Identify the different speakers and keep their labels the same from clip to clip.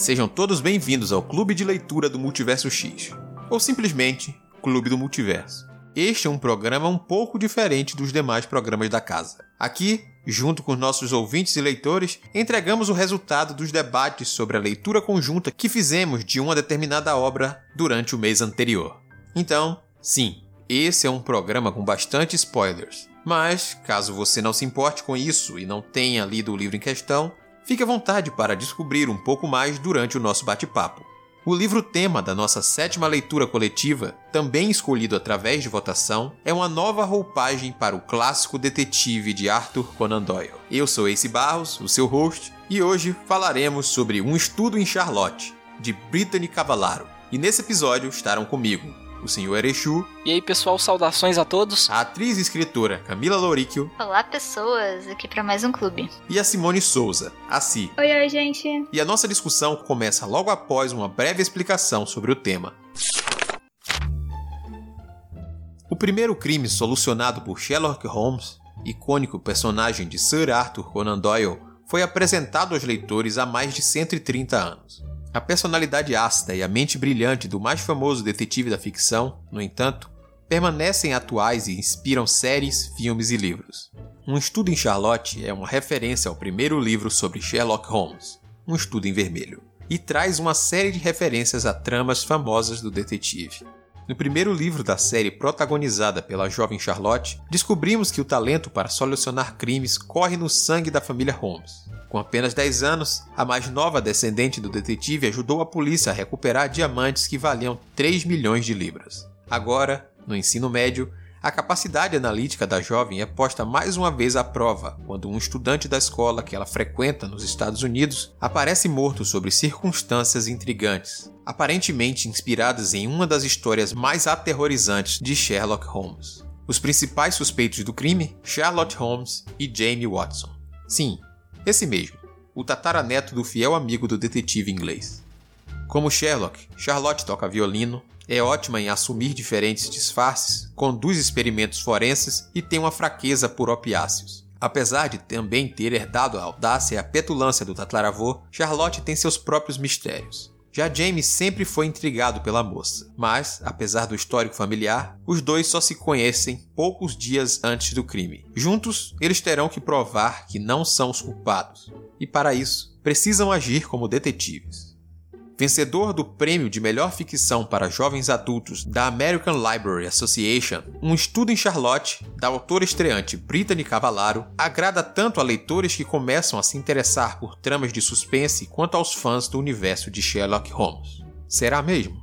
Speaker 1: Sejam todos bem-vindos ao Clube de Leitura do Multiverso X, ou simplesmente Clube do Multiverso. Este é um programa um pouco diferente dos demais programas da casa. Aqui, junto com nossos ouvintes e leitores, entregamos o resultado dos debates sobre a leitura conjunta que fizemos de uma determinada obra durante o mês anterior. Então, sim, esse é um programa com bastante spoilers. Mas, caso você não se importe com isso e não tenha lido o livro em questão, fique à vontade para descobrir um pouco mais durante o nosso bate-papo. O livro tema da nossa sétima leitura coletiva, também escolhido através de votação, é uma nova roupagem para o clássico detetive de Arthur Conan Doyle. Eu sou Ace Barros, o seu host, e hoje falaremos sobre Um Estudo em Charlotte, de Brittany Cavallaro. E nesse episódio estarão comigo o senhor Erechu.
Speaker 2: E aí, pessoal, saudações a todos.
Speaker 1: A atriz e escritora Camila Louríquio.
Speaker 3: Olá, pessoas, aqui para mais um clube.
Speaker 1: E a Simone Souza, a Si.
Speaker 4: Oi, oi, gente.
Speaker 1: E a nossa discussão começa logo após uma breve explicação sobre o tema. O primeiro crime solucionado por Sherlock Holmes, icônico personagem de Sir Arthur Conan Doyle, foi apresentado aos leitores há mais de 130 anos. A personalidade ácida e a mente brilhante do mais famoso detetive da ficção, no entanto, permanecem atuais e inspiram séries, filmes e livros. Um Estudo em Charlotte é uma referência ao primeiro livro sobre Sherlock Holmes, Um Estudo em Vermelho, e traz uma série de referências a tramas famosas do detetive. No primeiro livro da série protagonizada pela jovem Charlotte, descobrimos que o talento para solucionar crimes corre no sangue da família Holmes. Com apenas 10 anos, a mais nova descendente do detetive ajudou a polícia a recuperar diamantes que valiam 3 milhões de libras. Agora, no ensino médio, a capacidade analítica da jovem é posta mais uma vez à prova quando um estudante da escola que ela frequenta nos Estados Unidos aparece morto sobre circunstâncias intrigantes, aparentemente inspiradas em uma das histórias mais aterrorizantes de Sherlock Holmes. Os principais suspeitos do crime, Charlotte Holmes e Jamie Watson. Sim, esse mesmo, o tataraneto do fiel amigo do detetive inglês. Como Sherlock, Charlotte toca violino, é ótima em assumir diferentes disfarces, conduz experimentos forenses e tem uma fraqueza por opiáceos. Apesar de também ter herdado a audácia e a petulância do tataravô, Charlotte tem seus próprios mistérios. Já James sempre foi intrigado pela moça, mas, apesar do histórico familiar, os dois só se conhecem poucos dias antes do crime. Juntos, eles terão que provar que não são os culpados, e para isso, precisam agir como detetives. Vencedor do prêmio de melhor ficção para jovens adultos da American Library Association, um estudo em Charlotte, da autora estreante Brittany Cavallaro, agrada tanto a leitores que começam a se interessar por tramas de suspense quanto aos fãs do universo de Sherlock Holmes. Será mesmo?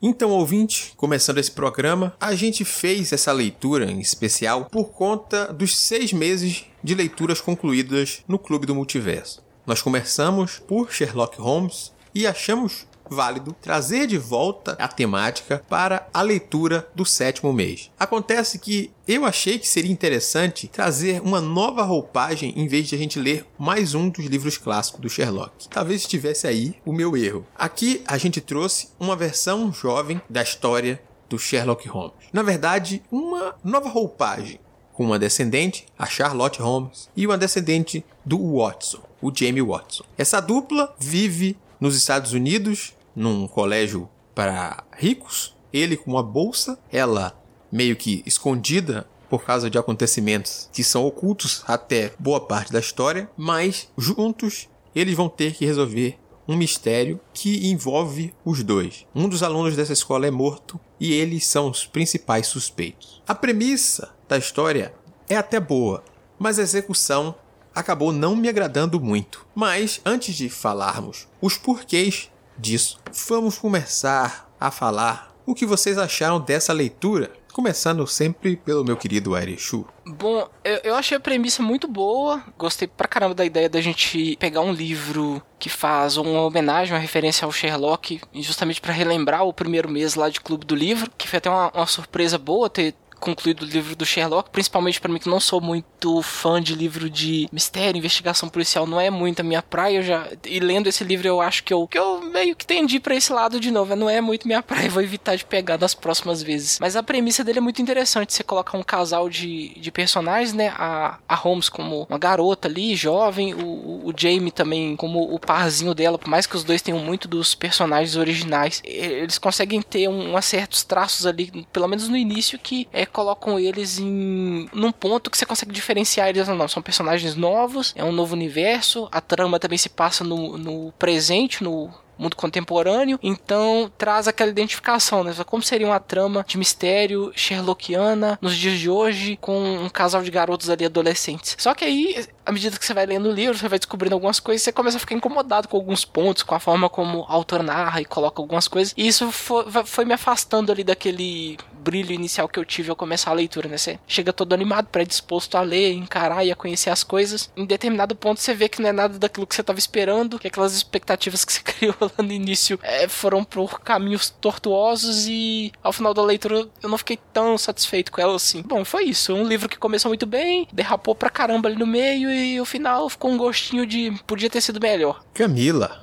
Speaker 1: Então, ouvinte, começando esse programa, a gente fez essa leitura em especial por conta dos seis meses de leituras concluídas no Clube do Multiverso. Nós começamos por Sherlock Holmes e achamos válido trazer de volta a temática para a leitura do sétimo mês. Acontece que eu achei que seria interessante trazer uma nova roupagem em vez de a gente ler mais um dos livros clássicos do Sherlock. Talvez estivesse aí o meu erro. Aqui a gente trouxe uma versão jovem da história do Sherlock Holmes. Na verdade, uma nova roupagem com uma descendente, a Charlotte Holmes, e uma descendente do Watson, o Jamie Watson. Essa dupla vive nos Estados Unidos, num colégio para ricos, ele com uma bolsa, ela meio que escondida por causa de acontecimentos que são ocultos até boa parte da história, mas juntos eles vão ter que resolver um mistério que envolve os dois. Um dos alunos dessa escola é morto e eles são os principais suspeitos. A premissa da história é até boa, mas a execução acabou não me agradando muito. Mas antes de falarmos os porquês disso, vamos começar a falar o que vocês acharam dessa leitura Começando sempre pelo meu querido Airechu.
Speaker 2: Bom, eu, eu, achei a premissa muito boa. Gostei pra caramba da ideia da gente pegar um livro que faz uma homenagem, uma referência ao Sherlock, justamente para relembrar o primeiro mês lá de Clube do Livro, que foi até uma, uma surpresa boa ter concluído o livro do Sherlock, principalmente para mim que não sou muito fã de livro de mistério, investigação policial, não é muito a minha praia. Eu já e lendo esse livro eu acho que eu que eu meio que tendi para esse lado de novo, não é muito minha praia, vou evitar de pegar das próximas vezes. Mas a premissa dele é muito interessante, você coloca um casal de, de personagens, né? A, a Holmes como uma garota ali, jovem, o, o Jamie também como o parzinho dela, por mais que os dois tenham muito dos personagens originais, eles conseguem ter um, um certos traços ali, pelo menos no início, que é, colocam eles em num ponto que você consegue diferenciar eles ou não. São personagens novos, é um novo universo, a trama também se passa no, no presente, no, mundo contemporâneo, então traz aquela identificação, né? Como seria uma trama de mistério Sherlockiana nos dias de hoje com um casal de garotos ali adolescentes. Só que aí, à medida que você vai lendo o livro, você vai descobrindo algumas coisas, você começa a ficar incomodado com alguns pontos, com a forma como o autor narra e coloca algumas coisas. E isso foi, foi me afastando ali daquele brilho inicial que eu tive ao começar a leitura, né? Você chega todo animado, predisposto a ler, encarar e a conhecer as coisas. Em determinado ponto você vê que não é nada daquilo que você estava esperando, que aquelas expectativas que você criou lá no início é, foram por caminhos tortuosos e ao final da leitura eu não fiquei tão satisfeito com ela assim. Bom, foi isso. Um livro que começou muito bem, derrapou pra caramba ali no meio e o final ficou um gostinho de podia ter sido melhor.
Speaker 1: Camila.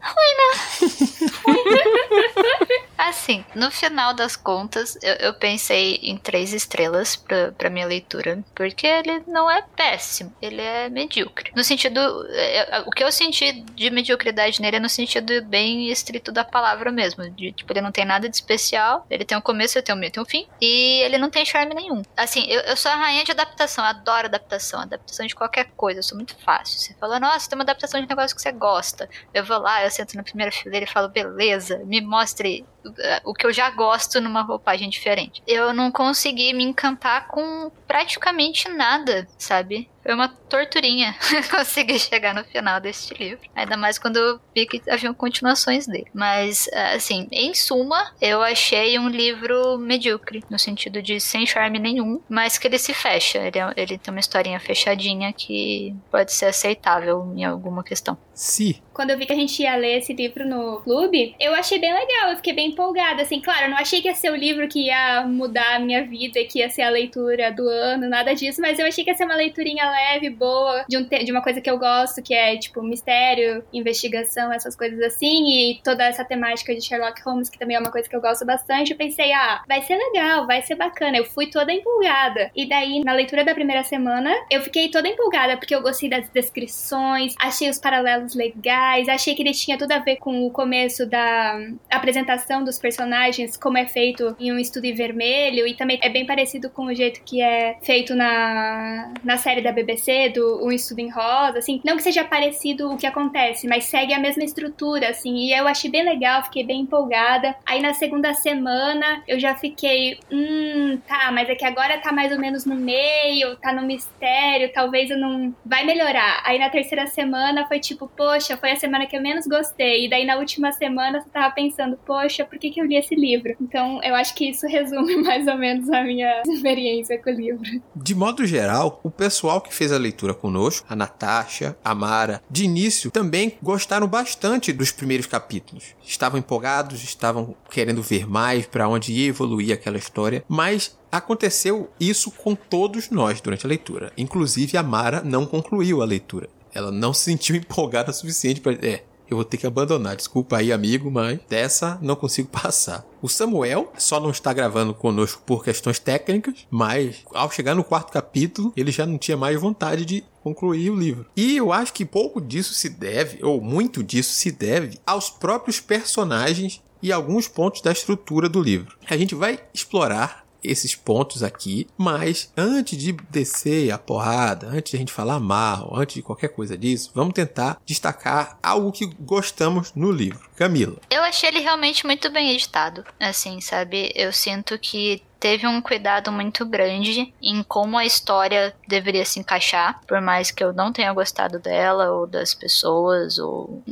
Speaker 3: Ruim, né? Assim, no final das contas, eu, eu pensei em três estrelas pra, pra minha leitura, porque ele não é péssimo, ele é medíocre. No sentido. É, é, o que eu senti de mediocridade nele é no sentido bem estrito da palavra mesmo. De, tipo, ele não tem nada de especial, ele tem um começo, tem um meio, tem um fim, e ele não tem charme nenhum. Assim, eu, eu sou a rainha de adaptação, eu adoro adaptação, adaptação de qualquer coisa, eu sou muito fácil. Você fala, nossa, tem uma adaptação de um negócio que você gosta. Eu vou lá, eu sento na primeira fileira e falo, beleza, me mostre o que eu já gosto numa roupagem diferente. Eu não consegui me encantar com praticamente nada, sabe? Foi uma torturinha conseguir chegar no final deste livro. Ainda mais quando eu vi que haviam continuações dele. Mas, assim, em suma, eu achei um livro medíocre, no sentido de sem charme nenhum, mas que ele se fecha. Ele, é, ele tem uma historinha fechadinha que pode ser aceitável em alguma questão.
Speaker 1: Sim.
Speaker 4: Quando eu vi que a gente ia ler esse livro no clube, eu achei bem legal, eu fiquei bem empolgada. Assim, claro, eu não achei que ia ser o livro que ia mudar a minha vida, que ia ser a leitura do ano, nada disso, mas eu achei que ia ser uma leiturinha leve, boa, de, um de uma coisa que eu gosto, que é, tipo, mistério, investigação, essas coisas assim, e toda essa temática de Sherlock Holmes, que também é uma coisa que eu gosto bastante. Eu pensei, ah, vai ser legal, vai ser bacana. Eu fui toda empolgada. E daí, na leitura da primeira semana, eu fiquei toda empolgada, porque eu gostei das descrições, achei os paralelos legais, achei que ele tinha tudo a ver com o começo da apresentação dos personagens, como é feito em um estudo em vermelho, e também é bem parecido com o jeito que é feito na, na série da BBC, do Um Estudo em Rosa, assim, não que seja parecido o que acontece, mas segue a mesma estrutura, assim, e eu achei bem legal, fiquei bem empolgada. Aí na segunda semana eu já fiquei, hum, tá, mas é que agora tá mais ou menos no meio, tá no mistério, talvez eu não. Vai melhorar. Aí na terceira semana foi tipo, poxa, foi a semana que eu menos gostei. E daí na última semana você tava pensando, poxa, por que, que eu li esse livro? Então eu acho que isso resume mais ou menos a minha experiência com o livro.
Speaker 1: De modo geral, o pessoal que fez a leitura leitura conosco, a Natasha, a Mara, de início também gostaram bastante dos primeiros capítulos. Estavam empolgados, estavam querendo ver mais para onde ia evoluir aquela história, mas aconteceu isso com todos nós durante a leitura. Inclusive a Mara não concluiu a leitura. Ela não se sentiu empolgada o suficiente para. É, eu vou ter que abandonar. Desculpa aí, amigo, mas dessa não consigo passar. O Samuel só não está gravando conosco por questões técnicas, mas ao chegar no quarto capítulo, ele já não tinha mais vontade de concluir o livro. E eu acho que pouco disso se deve, ou muito disso se deve, aos próprios personagens e alguns pontos da estrutura do livro. A gente vai explorar esses pontos aqui, mas antes de descer a porrada, antes de a gente falar mal, antes de qualquer coisa disso, vamos tentar destacar algo que gostamos no livro. Camila.
Speaker 3: Eu achei ele realmente muito bem editado, assim, sabe? Eu sinto que teve um cuidado muito grande em como a história deveria se encaixar, por mais que eu não tenha gostado dela ou das pessoas ou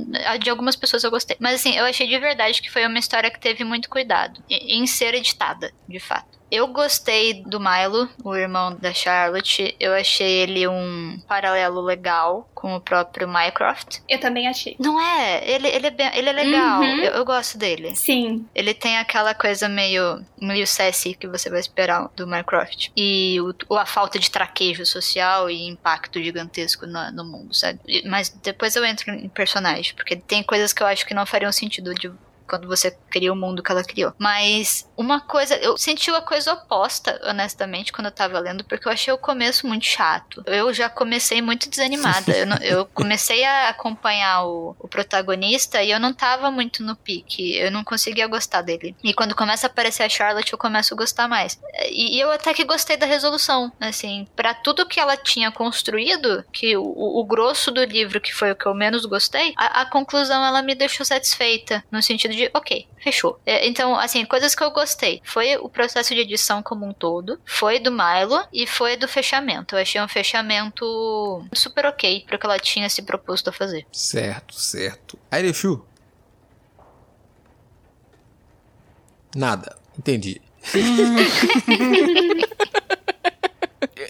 Speaker 3: de algumas pessoas eu gostei. Mas assim, eu achei de verdade que foi uma história que teve muito cuidado em ser editada, de fato. Eu gostei do Milo, o irmão da Charlotte. Eu achei ele um paralelo legal com o próprio Mycroft.
Speaker 4: Eu também achei.
Speaker 3: Não é? Ele, ele, é, bem, ele é legal.
Speaker 4: Uhum.
Speaker 3: Eu, eu, gosto dele.
Speaker 4: Sim.
Speaker 3: Ele tem aquela coisa meio, meio sassy que você vai esperar do Minecraft. E o, a falta de traquejo social e impacto gigantesco no, no mundo, sabe? Mas depois eu entro em personagem, porque tem coisas que eu acho que não fariam sentido de quando você cria o mundo que ela criou. Mas uma coisa, eu senti uma coisa oposta, honestamente, quando eu tava lendo, porque eu achei o começo muito chato. Eu já comecei muito desanimada. eu, não, eu, comecei a acompanhar o, o, protagonista e eu não tava muito no pique. Eu não conseguia gostar dele. E quando começa a aparecer a Charlotte, eu começo a gostar mais. E, e eu até que gostei da resolução. Assim, para tudo que ela tinha construído, que o, o, grosso do livro, que foi o que eu menos gostei, a, a conclusão ela me deixou satisfeita. No sentido de, ok, fechou. É, então, assim, coisas que eu gostei. Foi o processo de edição como um todo, foi do Milo e foi do fechamento. Eu achei um fechamento super ok para o que ela tinha se proposto a fazer.
Speaker 1: Certo, certo. Airechu? Nada. Entendi.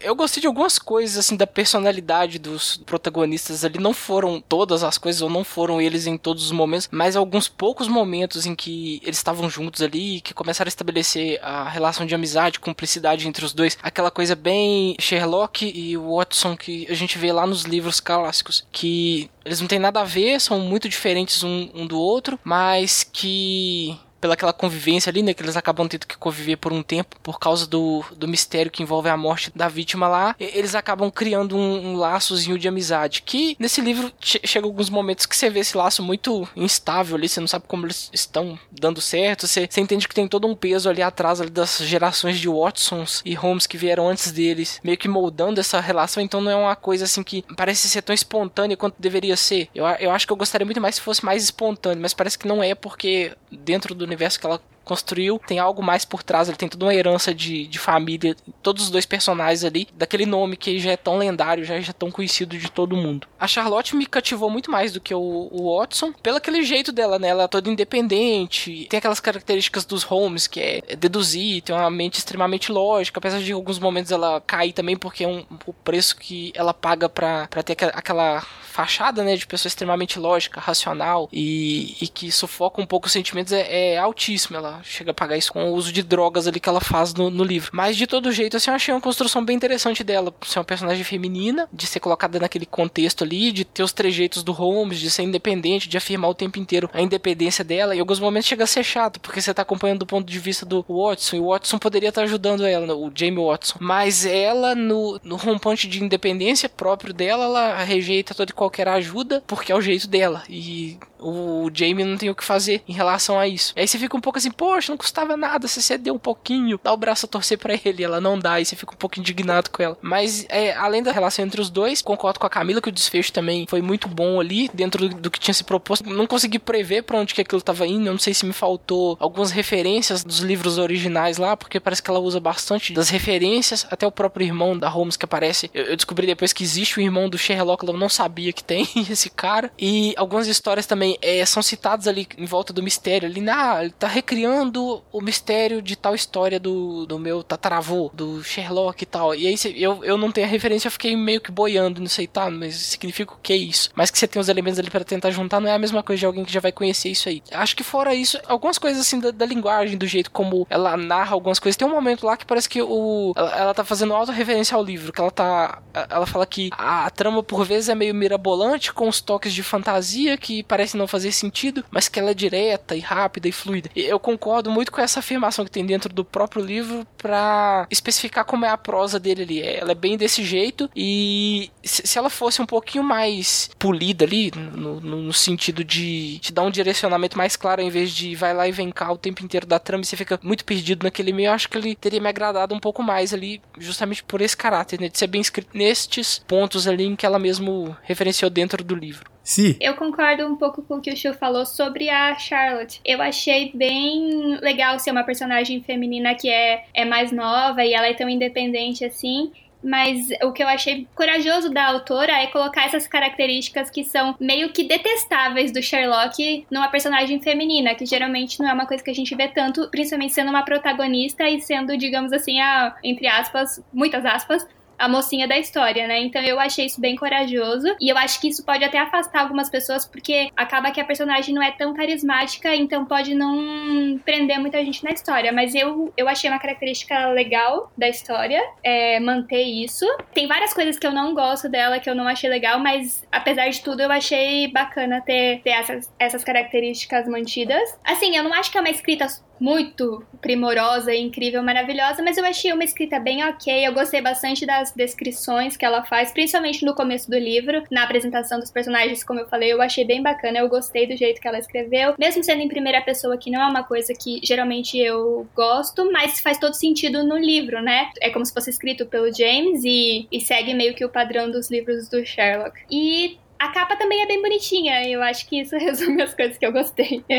Speaker 2: eu gostei de algumas coisas, assim, da personalidade dos protagonistas ali. Não foram todas as coisas, ou não foram eles em todos os momentos, mas alguns poucos momentos em que eles estavam juntos ali, que começaram a estabelecer a relação de amizade, cumplicidade entre os dois. Aquela coisa bem Sherlock e Watson que a gente vê lá nos livros clássicos, que eles não têm nada a ver, são muito diferentes um, um do outro, mas que pelaquela convivência ali, né? Que eles acabam tendo que conviver por um tempo por causa do, do mistério que envolve a morte da vítima lá. Eles acabam criando um, um laçozinho de amizade. Que nesse livro che chega alguns momentos que você vê esse laço muito instável ali, você não sabe como eles estão dando certo. Você, você entende que tem todo um peso ali atrás ali das gerações de Watsons e Holmes que vieram antes deles, meio que moldando essa relação. Então não é uma coisa assim que parece ser tão espontânea quanto deveria ser. Eu, eu acho que eu gostaria muito mais se fosse mais espontâneo, mas parece que não é porque dentro do universo que ela construiu, tem algo mais por trás, ele tem toda uma herança de, de família, todos os dois personagens ali, daquele nome que já é tão lendário, já, já é tão conhecido de todo mundo. A Charlotte me cativou muito mais do que o, o Watson, pelo aquele jeito dela, né? Ela é toda independente, tem aquelas características dos Holmes, que é, deduzir, tem uma mente extremamente lógica, apesar de alguns momentos ela cair também, porque é um, o preço que ela paga pra ter aquela fachada, né, de pessoa extremamente lógica, racional e, e que sufoca um pouco os sentimentos é, é altíssimo. Ela chega a pagar isso com o uso de drogas ali que ela faz no, no, livro. Mas de todo jeito, assim, eu achei uma construção bem interessante dela. Ser uma personagem feminina, de ser colocada naquele contexto ali, de ter os trejeitos do Holmes, de ser independente, de afirmar o tempo inteiro a independência dela. E em alguns momentos chega a ser chato, porque você tá acompanhando do ponto de vista do Watson, e o Watson poderia estar tá ajudando ela, o Jamie Watson. Mas ela, no, no rompante de independência próprio dela, ela rejeita toda e qualquer ajuda, porque é o jeito dela. E o Jamie não tem o que fazer em relação a isso. Aí você fica um pouco assim, poxa, não custava nada, você cedeu um pouquinho, dá o braço a torcer para ele, ela não dá, e você fica um pouco indignado com ela. Mas é, além da relação entre os dois, concordo com a Camila que o desfecho também foi muito bom ali, dentro do, do que tinha se proposto. Não consegui prever para onde que aquilo tava indo, eu não sei se me faltou algumas referências dos livros originais lá, porque parece que ela usa bastante das referências, até o próprio irmão da Holmes que aparece. Eu, eu descobri depois que existe o irmão do Sherlock, eu não sabia que tem esse cara. E algumas histórias também é, são citadas ali em volta do mistério. Ali, ah, ele tá recriando o mistério de tal história do, do meu tataravô, do Sherlock e tal. E aí eu, eu não tenho a referência, eu fiquei meio que boiando, não sei, tá, mas significa o que é isso? Mas que você tem os elementos ali para tentar juntar, não é a mesma coisa de alguém que já vai conhecer isso aí. Acho que fora isso, algumas coisas assim da, da linguagem, do jeito como ela narra algumas coisas. Tem um momento lá que parece que o ela, ela tá fazendo auto-referência ao livro, que ela tá. Ela fala que a, a trama por vezes é meio mirabolante, com os toques de fantasia que parecem não fazer sentido, mas que ela é direta e rápida e fluida. E eu concordo muito com essa afirmação que tem dentro do próprio livro para especificar como é a prosa dele ali. Ela é bem desse jeito e se ela fosse um pouquinho mais polida ali, no, no, sentido de te dar um direcionamento mais claro, em vez de vai lá e vem cá o tempo inteiro da trama e você fica muito perdido naquele meio, eu acho que ele teria me agradado um pouco mais ali, justamente por esse caráter, né, de ser bem escrito nestes pontos ali em que ela mesmo referenciou dentro do livro.
Speaker 1: Sim.
Speaker 4: Eu concordo um pouco com o que o Chu falou sobre a Charlotte. Eu achei bem legal ser uma personagem feminina que é, é mais nova e ela é tão independente assim. Mas o que eu achei corajoso da autora é colocar essas características que são meio que detestáveis do Sherlock numa personagem feminina, que geralmente não é uma coisa que a gente vê tanto, principalmente sendo uma protagonista e sendo, digamos assim, a, entre aspas, muitas aspas, a mocinha da história, né? Então eu achei isso bem corajoso e eu acho que isso pode até afastar algumas pessoas porque acaba que a personagem não é tão carismática, então pode não prender muita gente na história. Mas eu, eu achei uma característica legal da história, é, manter isso. Tem várias coisas que eu não gosto dela, que eu não achei legal, mas apesar de tudo, eu achei bacana ter, ter essas, essas características mantidas. Assim, eu não acho que é uma escrita muito primorosa, incrível, maravilhosa, mas eu achei uma escrita bem ok. Eu gostei bastante das descrições que ela faz, principalmente no começo do livro, na apresentação dos personagens, como eu falei, eu achei bem bacana. Eu gostei do jeito que ela escreveu, mesmo sendo em primeira pessoa, que não é uma coisa que geralmente eu gosto, mas faz todo sentido no livro, né? É como se fosse escrito pelo James e, e segue meio que o padrão dos livros do Sherlock. E a capa também é bem bonitinha, eu acho que isso resume as coisas que eu gostei.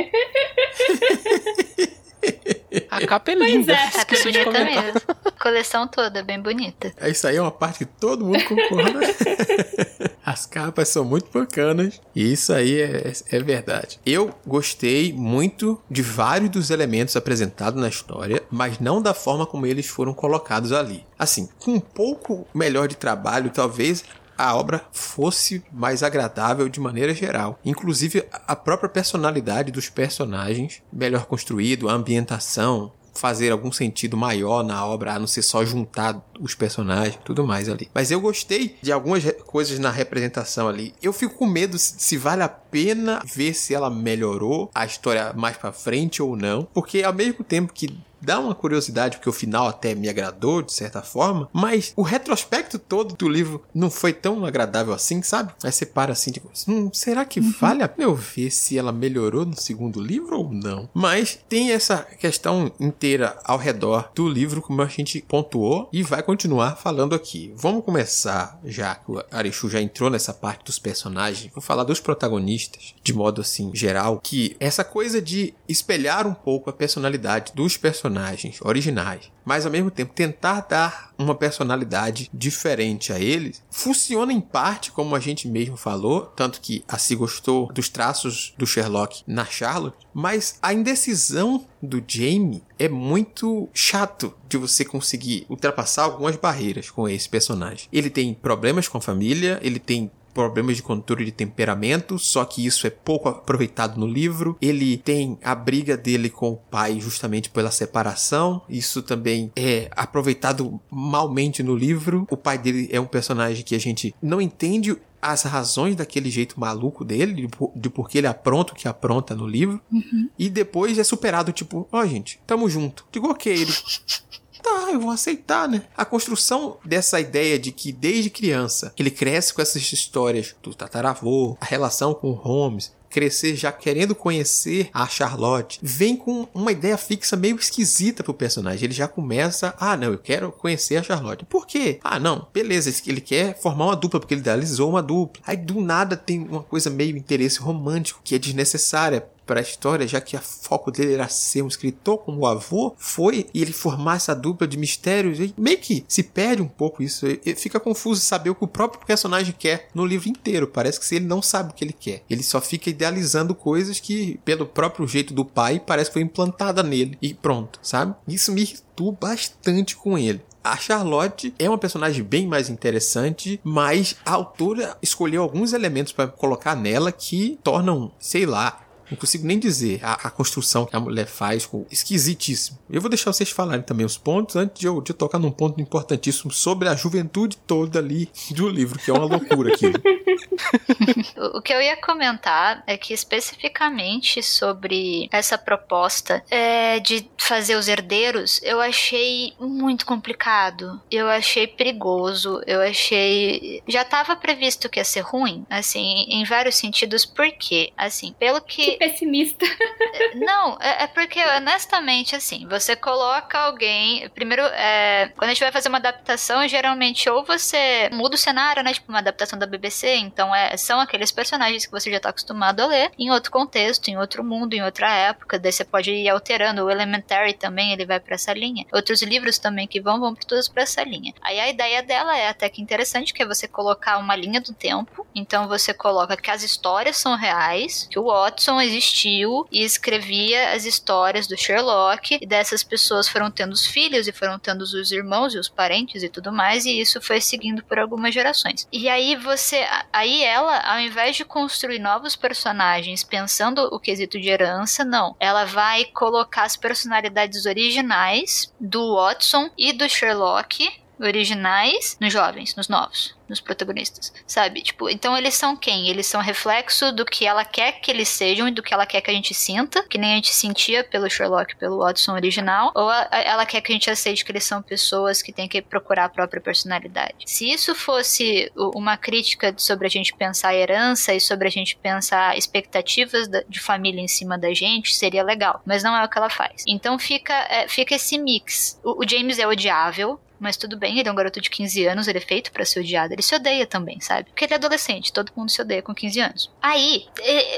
Speaker 2: Capa é linda.
Speaker 3: É. A capa é bonita mesmo. Coleção toda, bem bonita.
Speaker 1: É isso aí, é uma parte que todo mundo concorda. As capas são muito bacanas. E isso aí é, é verdade. Eu gostei muito de vários dos elementos apresentados na história, mas não da forma como eles foram colocados ali. Assim, com um pouco melhor de trabalho, talvez a obra fosse mais agradável de maneira geral. Inclusive a própria personalidade dos personagens melhor construído, a ambientação, fazer algum sentido maior na obra, a não ser só juntar os personagens, tudo mais ali. Mas eu gostei de algumas coisas na representação ali. Eu fico com medo se vale a pena ver se ela melhorou a história mais para frente ou não, porque ao mesmo tempo que dá uma curiosidade, porque o final até me agradou, de certa forma, mas o retrospecto todo do livro não foi tão agradável assim, sabe? Aí você para assim, tipo, hum, será que uhum. vale a pena eu ver se ela melhorou no segundo livro ou não? Mas tem essa questão inteira ao redor do livro, como a gente pontuou, e vai continuar falando aqui. Vamos começar, já que o Arishu já entrou nessa parte dos personagens, vou falar dos protagonistas, de modo assim, geral, que essa coisa de espelhar um pouco a personalidade dos personagens personagens originais, mas ao mesmo tempo tentar dar uma personalidade diferente a eles, funciona em parte, como a gente mesmo falou, tanto que a Si gostou dos traços do Sherlock na Charlotte, mas a indecisão do Jamie é muito chato de você conseguir ultrapassar algumas barreiras com esse personagem. Ele tem problemas com a família, ele tem problemas de controle de temperamento, só que isso é pouco aproveitado no livro. Ele tem a briga dele com o pai justamente pela separação. Isso também é aproveitado malmente no livro. O pai dele é um personagem que a gente não entende as razões daquele jeito maluco dele, de, de porque ele apronta o que apronta no livro. Uhum. E depois é superado, tipo, ó, oh, gente, tamo junto. Digo, ok, ele tá, eu vou aceitar, né? A construção dessa ideia de que desde criança ele cresce com essas histórias do tataravô, a relação com Holmes, crescer já querendo conhecer a Charlotte, vem com uma ideia fixa meio esquisita pro personagem. Ele já começa, ah, não, eu quero conhecer a Charlotte. Por quê? Ah, não, beleza, ele quer formar uma dupla, porque ele idealizou uma dupla. Aí do nada tem uma coisa meio interesse romântico que é desnecessária para a história, já que o foco dele era ser um escritor como o avô foi, e ele formar essa dupla de mistérios, e meio que se perde um pouco isso. E fica confuso saber o que o próprio personagem quer no livro inteiro. Parece que ele não sabe o que ele quer. Ele só fica idealizando coisas que, pelo próprio jeito do pai, parece que foi implantada nele. E pronto, sabe? Isso me irritou bastante com ele. A Charlotte é uma personagem bem mais interessante, mas a autora escolheu alguns elementos para colocar nela que tornam, sei lá, não consigo nem dizer a, a, construção que a mulher faz, com, esquisitíssimo. Eu vou deixar vocês falarem também os pontos antes de eu, de tocar num ponto importantíssimo sobre a juventude toda ali do livro, que é uma loucura aqui.
Speaker 3: o que eu ia comentar é que especificamente sobre essa proposta é, de fazer os herdeiros, eu achei muito complicado. Eu achei perigoso. Eu achei. Já estava previsto que ia ser ruim, assim, em vários sentidos, porque, assim, pelo que
Speaker 4: pessimista.
Speaker 3: Não, é, é, porque, honestamente, assim, você coloca alguém. Primeiro, é, quando a gente vai fazer uma adaptação, geralmente ou você muda o cenário, né? Tipo, uma adaptação da BBC, Então, é, são aqueles personagens que você já tá acostumado a ler em outro contexto, em outro mundo, em outra época. Daí você pode ir alterando. O Elementary também, ele vai para essa linha. Outros livros também que vão, vão todos para essa linha. Aí a ideia dela é até que interessante, que é você colocar uma linha do tempo. Então, você coloca que as histórias são reais, que o Watson existiu e escrevia as histórias do Sherlock, e dessas pessoas foram tendo os filhos e foram tendo os irmãos e os parentes e tudo mais, e isso foi seguindo por algumas gerações. E aí você, aí ela, ao invés de construir novos personagens pensando o quesito de herança, não. Ela vai colocar as personalidades originais do Watson e do Sherlock originais nos jovens, nos novos nos protagonistas, sabe? Tipo, então eles são quem? Eles são reflexo do que ela quer que eles sejam e do que ela quer que a gente sinta, que nem a gente sentia pelo Sherlock, pelo Watson original, ou a, a, ela quer que a gente aceite que eles são pessoas que têm que procurar a própria personalidade. Se isso fosse uma crítica sobre a gente pensar herança e sobre a gente pensar expectativas de família em cima da gente, seria legal, mas não é o que ela faz. Então fica, é, fica esse mix. O, o James é odiável, mas tudo bem, ele é um garoto de 15 anos, ele é feito para ser odiado. Ele se odeia também, sabe? Porque ele é adolescente, todo mundo se odeia com 15 anos. Aí,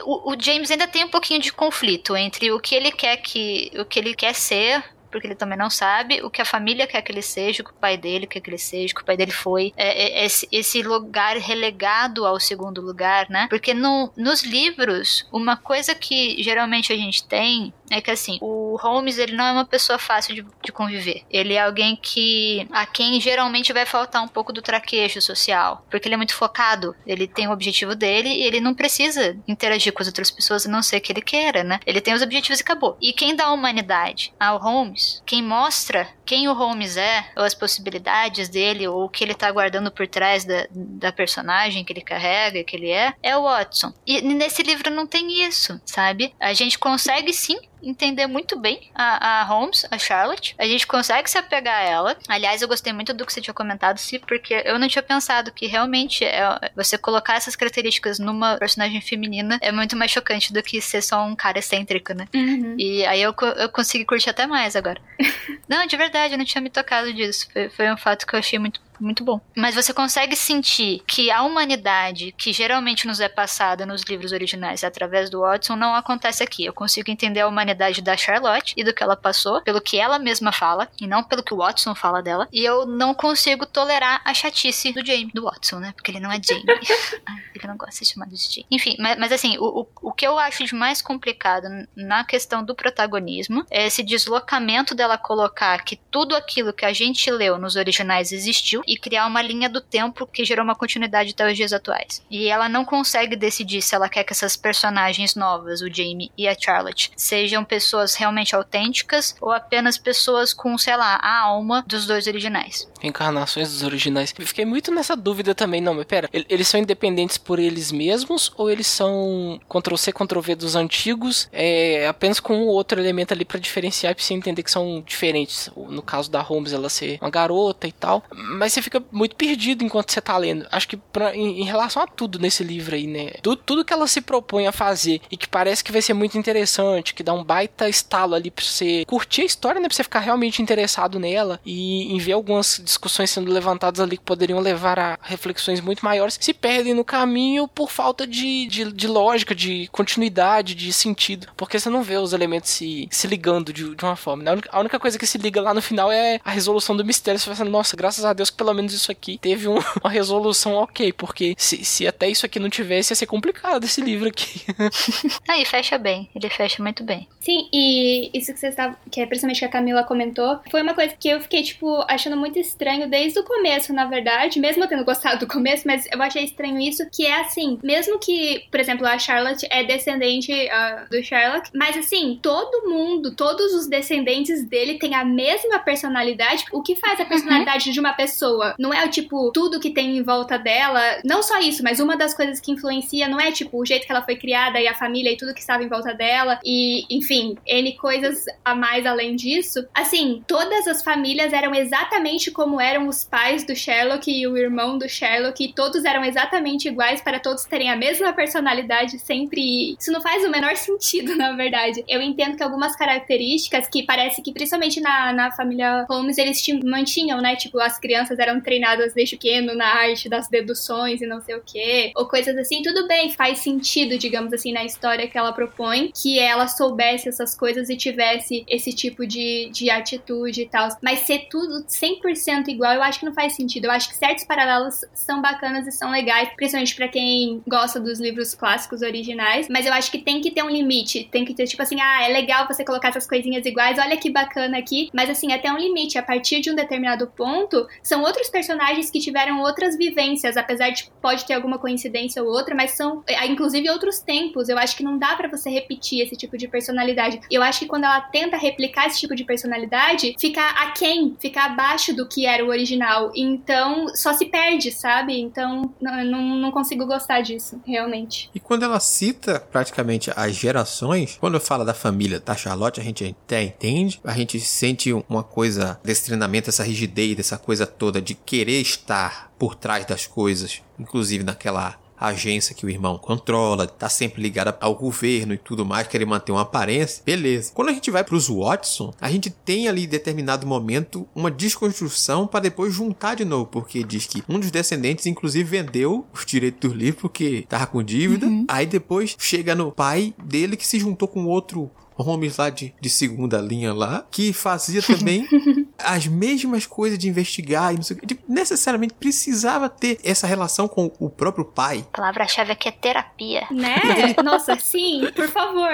Speaker 3: o, o James ainda tem um pouquinho de conflito entre o que ele quer que. o que ele quer ser porque ele também não sabe o que a família quer que ele seja, o que o pai dele quer que ele seja, o que o pai dele foi. É, é, esse, esse, lugar relegado ao segundo lugar, né? Porque no, nos livros, uma coisa que geralmente a gente tem é que assim, o Holmes ele não é uma pessoa fácil de, de conviver. Ele é alguém que a quem geralmente vai faltar um pouco do traquejo social, porque ele é muito focado, ele tem o objetivo dele e ele não precisa interagir com as outras pessoas a não ser que ele queira, né? Ele tem os objetivos e acabou. E quem dá humanidade ao Holmes, quem mostra quem o Holmes é, ou as possibilidades dele, ou o que ele tá guardando por trás da, da personagem que ele carrega, que ele é, é o Watson. E nesse livro não tem isso, sabe? A gente consegue sim entender muito bem a, a Holmes, a Charlotte. A gente consegue se apegar a ela. Aliás, eu gostei muito do que você tinha comentado, sim, porque eu não tinha pensado que realmente é, você colocar essas características numa personagem feminina é muito mais chocante do que ser só um cara excêntrico, né? Uhum. E aí eu, eu consegui curtir até mais agora. não, de verdade, eu não tinha me tocado disso. Foi, foi um fato que eu achei muito muito bom. Mas você consegue sentir que a humanidade, que geralmente nos é passada nos livros originais através do Watson, não acontece aqui. Eu consigo entender a humanidade da Charlotte e do que ela passou, pelo que ela mesma fala, e não pelo que o Watson fala dela. E eu não consigo tolerar a chatice do Jamie, do Watson, né? Porque ele não é Jamie. Ai, ele não gosta de ser chamado de Jamie. Enfim, mas, mas assim, o, o, o que eu acho de mais complicado na questão do protagonismo é esse deslocamento dela colocar que tudo aquilo que a gente leu nos originais existiu e criar uma linha do tempo que gerou uma continuidade até os dias atuais. E ela não consegue decidir se ela quer que essas personagens novas, o Jamie e a Charlotte, sejam pessoas realmente autênticas ou apenas pessoas com, sei lá, a alma dos dois originais.
Speaker 2: Encarnações dos originais. Eu fiquei muito nessa dúvida também, não, mas pera, eles são independentes por eles mesmos ou eles são Ctrl-C, Ctrl-V dos antigos, é, apenas com outro elemento ali para diferenciar e pra você entender que são diferentes. No caso da Holmes, ela ser uma garota e tal. Mas você fica muito perdido enquanto você tá lendo. Acho que pra, em, em, relação a tudo nesse livro aí, né? Tudo, tudo que ela se propõe a fazer e que parece que vai ser muito interessante, que dá um baita estalo ali pra você curtir a história, né? Pra você ficar realmente interessado nela e em ver algumas discussões sendo levantadas ali que poderiam levar a reflexões muito maiores, se perdem no caminho por falta de, de, de lógica, de continuidade, de sentido. Porque você não vê os elementos se, se ligando de, de uma forma. Né? A, única, coisa que se liga lá no final é a resolução do mistério. Você vai pensando, nossa, graças a Deus que pelo menos isso aqui teve um, uma resolução ok, porque se, se até isso aqui não tivesse, ia ser complicado esse livro aqui.
Speaker 3: Aí fecha bem, ele fecha muito bem.
Speaker 4: Sim, e isso que você estava, que é principalmente que a Camila comentou, foi uma coisa que eu fiquei, tipo, achando muito estranho desde o começo, na verdade, mesmo eu tendo gostado do começo, mas eu achei estranho isso, que é assim, mesmo que, por exemplo, a Charlotte é descendente uh, do Sherlock, mas assim, todo mundo, todos os descendentes dele têm a mesma personalidade, o que faz a uhum. personalidade uhum. de uma pessoa não é o tipo tudo que tem em volta dela. Não só isso, mas uma das coisas que influencia não é tipo o jeito que ela foi criada e a família e tudo que estava em volta dela. E, enfim, N coisas a mais além disso. Assim, todas as famílias eram exatamente como eram os pais do Sherlock e o irmão do Sherlock. E todos eram exatamente iguais para todos terem a mesma personalidade sempre. Isso não faz o menor sentido, na verdade. Eu entendo que algumas características que parece que, principalmente na, na família Holmes, eles mantinham, né? Tipo, as crianças eram treinadas desde pequeno na arte das deduções e não sei o que, ou coisas assim, tudo bem, faz sentido, digamos assim, na história que ela propõe, que ela soubesse essas coisas e tivesse esse tipo de, de atitude e tal. Mas ser tudo 100% igual, eu acho que não faz sentido. Eu acho que certos paralelos são bacanas e são legais, principalmente para quem gosta dos livros clássicos originais, mas eu acho que tem que ter um limite, tem que ter tipo assim, ah, é legal você colocar essas coisinhas iguais, olha que bacana aqui, mas assim, até um limite, a partir de um determinado ponto, são outros personagens que tiveram outras vivências, apesar de pode ter alguma coincidência ou outra, mas são é, inclusive outros tempos. Eu acho que não dá para você repetir esse tipo de personalidade. Eu acho que quando ela tenta replicar esse tipo de personalidade, fica aquém, fica abaixo do que era o original. Então, só se perde, sabe? Então, não, não consigo gostar disso, realmente.
Speaker 1: E quando ela cita praticamente as gerações, quando fala da família da Charlotte, a gente até entende, a gente sente uma coisa desse treinamento, essa rigidez, dessa coisa toda de querer estar por trás das coisas, inclusive naquela agência que o irmão controla, tá sempre ligada ao governo e tudo mais, querer manter uma aparência, beleza. Quando a gente vai para os Watson, a gente tem ali em determinado momento uma desconstrução para depois juntar de novo, porque diz que um dos descendentes inclusive vendeu os direitos do livro porque tava com dívida. Uhum. Aí depois chega no pai dele que se juntou com outro Holmes lá de, de segunda linha lá, que fazia também as mesmas coisas de investigar e não sei o que. Tipo, necessariamente precisava ter essa relação com o próprio pai.
Speaker 3: A palavra-chave aqui é terapia.
Speaker 4: Né? Nossa, sim, por favor.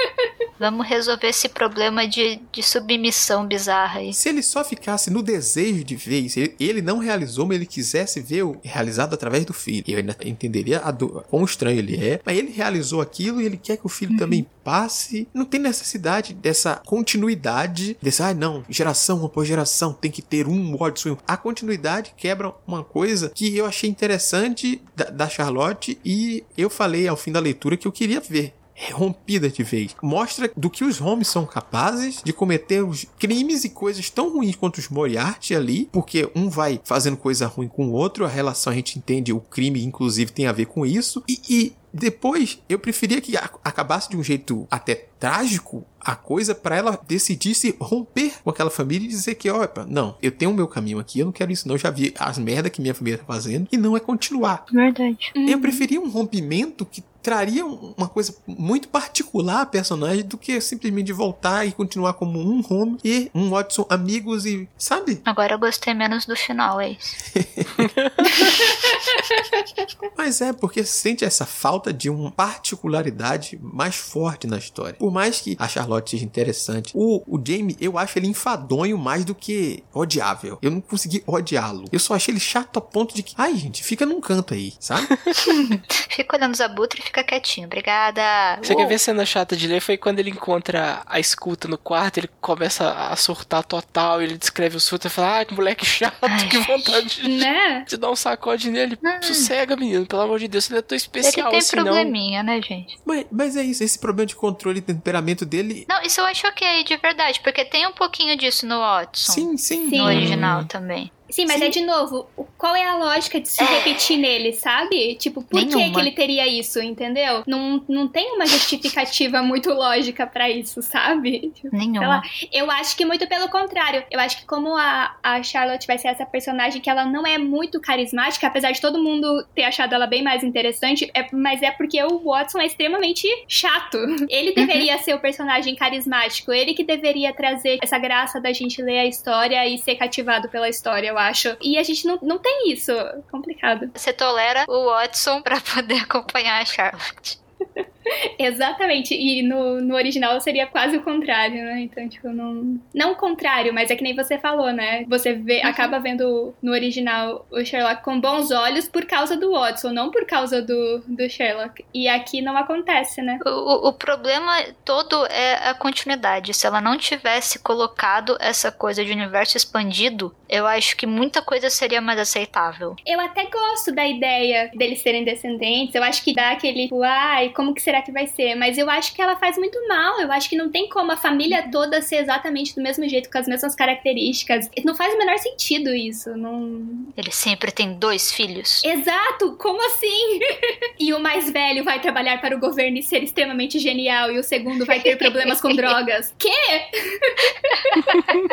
Speaker 3: Vamos resolver esse problema de, de submissão bizarra aí.
Speaker 1: Se ele só ficasse no desejo de ver isso, ele, ele não realizou, mas ele quisesse ver o realizado através do filho. Eu ainda entenderia a do, quão estranho ele é, mas ele realizou aquilo e ele quer que o filho uhum. também passe. Não tem necessidade dessa continuidade, desse, ah, não, geração após geração tem que ter um Watson. A continuidade quebra uma coisa que eu achei interessante da, da Charlotte e eu falei ao fim da leitura que eu queria ver rompida de vez. Mostra do que os Holmes são capazes de cometer os crimes e coisas tão ruins quanto os Moriarty ali, porque um vai fazendo coisa ruim com o outro, a relação a gente entende, o crime inclusive tem a ver com isso, e, e depois, eu preferia que acabasse de um jeito até trágico a coisa para ela decidir se romper com aquela família e dizer que, ó, não, eu tenho o meu caminho aqui, eu não quero isso não, eu já vi as merdas que minha família tá fazendo e não é continuar.
Speaker 3: Verdade.
Speaker 1: Uhum. Eu preferia um rompimento que traria uma coisa muito particular à personagem do que simplesmente voltar e continuar como um home e um Watson amigos e, sabe?
Speaker 3: Agora eu gostei menos do final, é isso.
Speaker 1: Mas é porque sente essa falta de uma particularidade mais forte na história. Por mais que a Charlotte interessante, o, o Jamie, eu acho ele enfadonho mais do que odiável. Eu não consegui odiá-lo. Eu só achei ele chato a ponto de que, ai gente, fica num canto aí, sabe?
Speaker 3: fica olhando os abutres e fica quietinho. Obrigada.
Speaker 2: Você uh. quer ver cena chata de ler? Foi quando ele encontra a escuta no quarto, ele começa a surtar total, ele descreve o surto e fala, ah, que moleque chato, ai, que vontade de, né? de dar um sacode nele. Ah. Sossega, menino, pelo amor de Deus, ele é tão especial
Speaker 3: ele tem
Speaker 2: assim,
Speaker 3: probleminha,
Speaker 2: não.
Speaker 3: né, gente?
Speaker 1: Mas, mas é isso, esse problema de controle e temperamento dele...
Speaker 3: Não, isso eu acho ok, de verdade, porque tem um pouquinho disso no Watson.
Speaker 1: Sim, sim.
Speaker 3: No original também.
Speaker 4: Sim, mas Sim. é de novo, qual é a lógica de se é. repetir nele, sabe? Tipo, por que, que ele teria isso, entendeu? Não, não tem uma justificativa muito lógica para isso, sabe?
Speaker 3: Tipo, Nenhuma.
Speaker 4: eu acho que muito pelo contrário. Eu acho que como a, a Charlotte vai ser essa personagem que ela não é muito carismática, apesar de todo mundo ter achado ela bem mais interessante, é, mas é porque o Watson é extremamente chato. Ele deveria uhum. ser o personagem carismático, ele que deveria trazer essa graça da gente ler a história e ser cativado pela história eu acho. E a gente não, não tem isso. Complicado.
Speaker 3: Você tolera o Watson para poder acompanhar a Charlotte.
Speaker 4: Exatamente, e no, no original seria quase o contrário, né? Então, tipo, não. Não o contrário, mas é que nem você falou, né? Você vê, uhum. acaba vendo no original o Sherlock com bons olhos por causa do Watson, não por causa do, do Sherlock. E aqui não acontece, né?
Speaker 3: O, o problema todo é a continuidade. Se ela não tivesse colocado essa coisa de universo expandido, eu acho que muita coisa seria mais aceitável.
Speaker 4: Eu até gosto da ideia deles serem descendentes. Eu acho que dá aquele, ai, como que será será que vai ser? Mas eu acho que ela faz muito mal. Eu acho que não tem como a família toda ser exatamente do mesmo jeito, com as mesmas características. Não faz o menor sentido isso. Não...
Speaker 3: Ele sempre tem dois filhos.
Speaker 4: Exato! Como assim? e o mais velho vai trabalhar para o governo e ser extremamente genial, e o segundo vai ter problemas com drogas. Quê?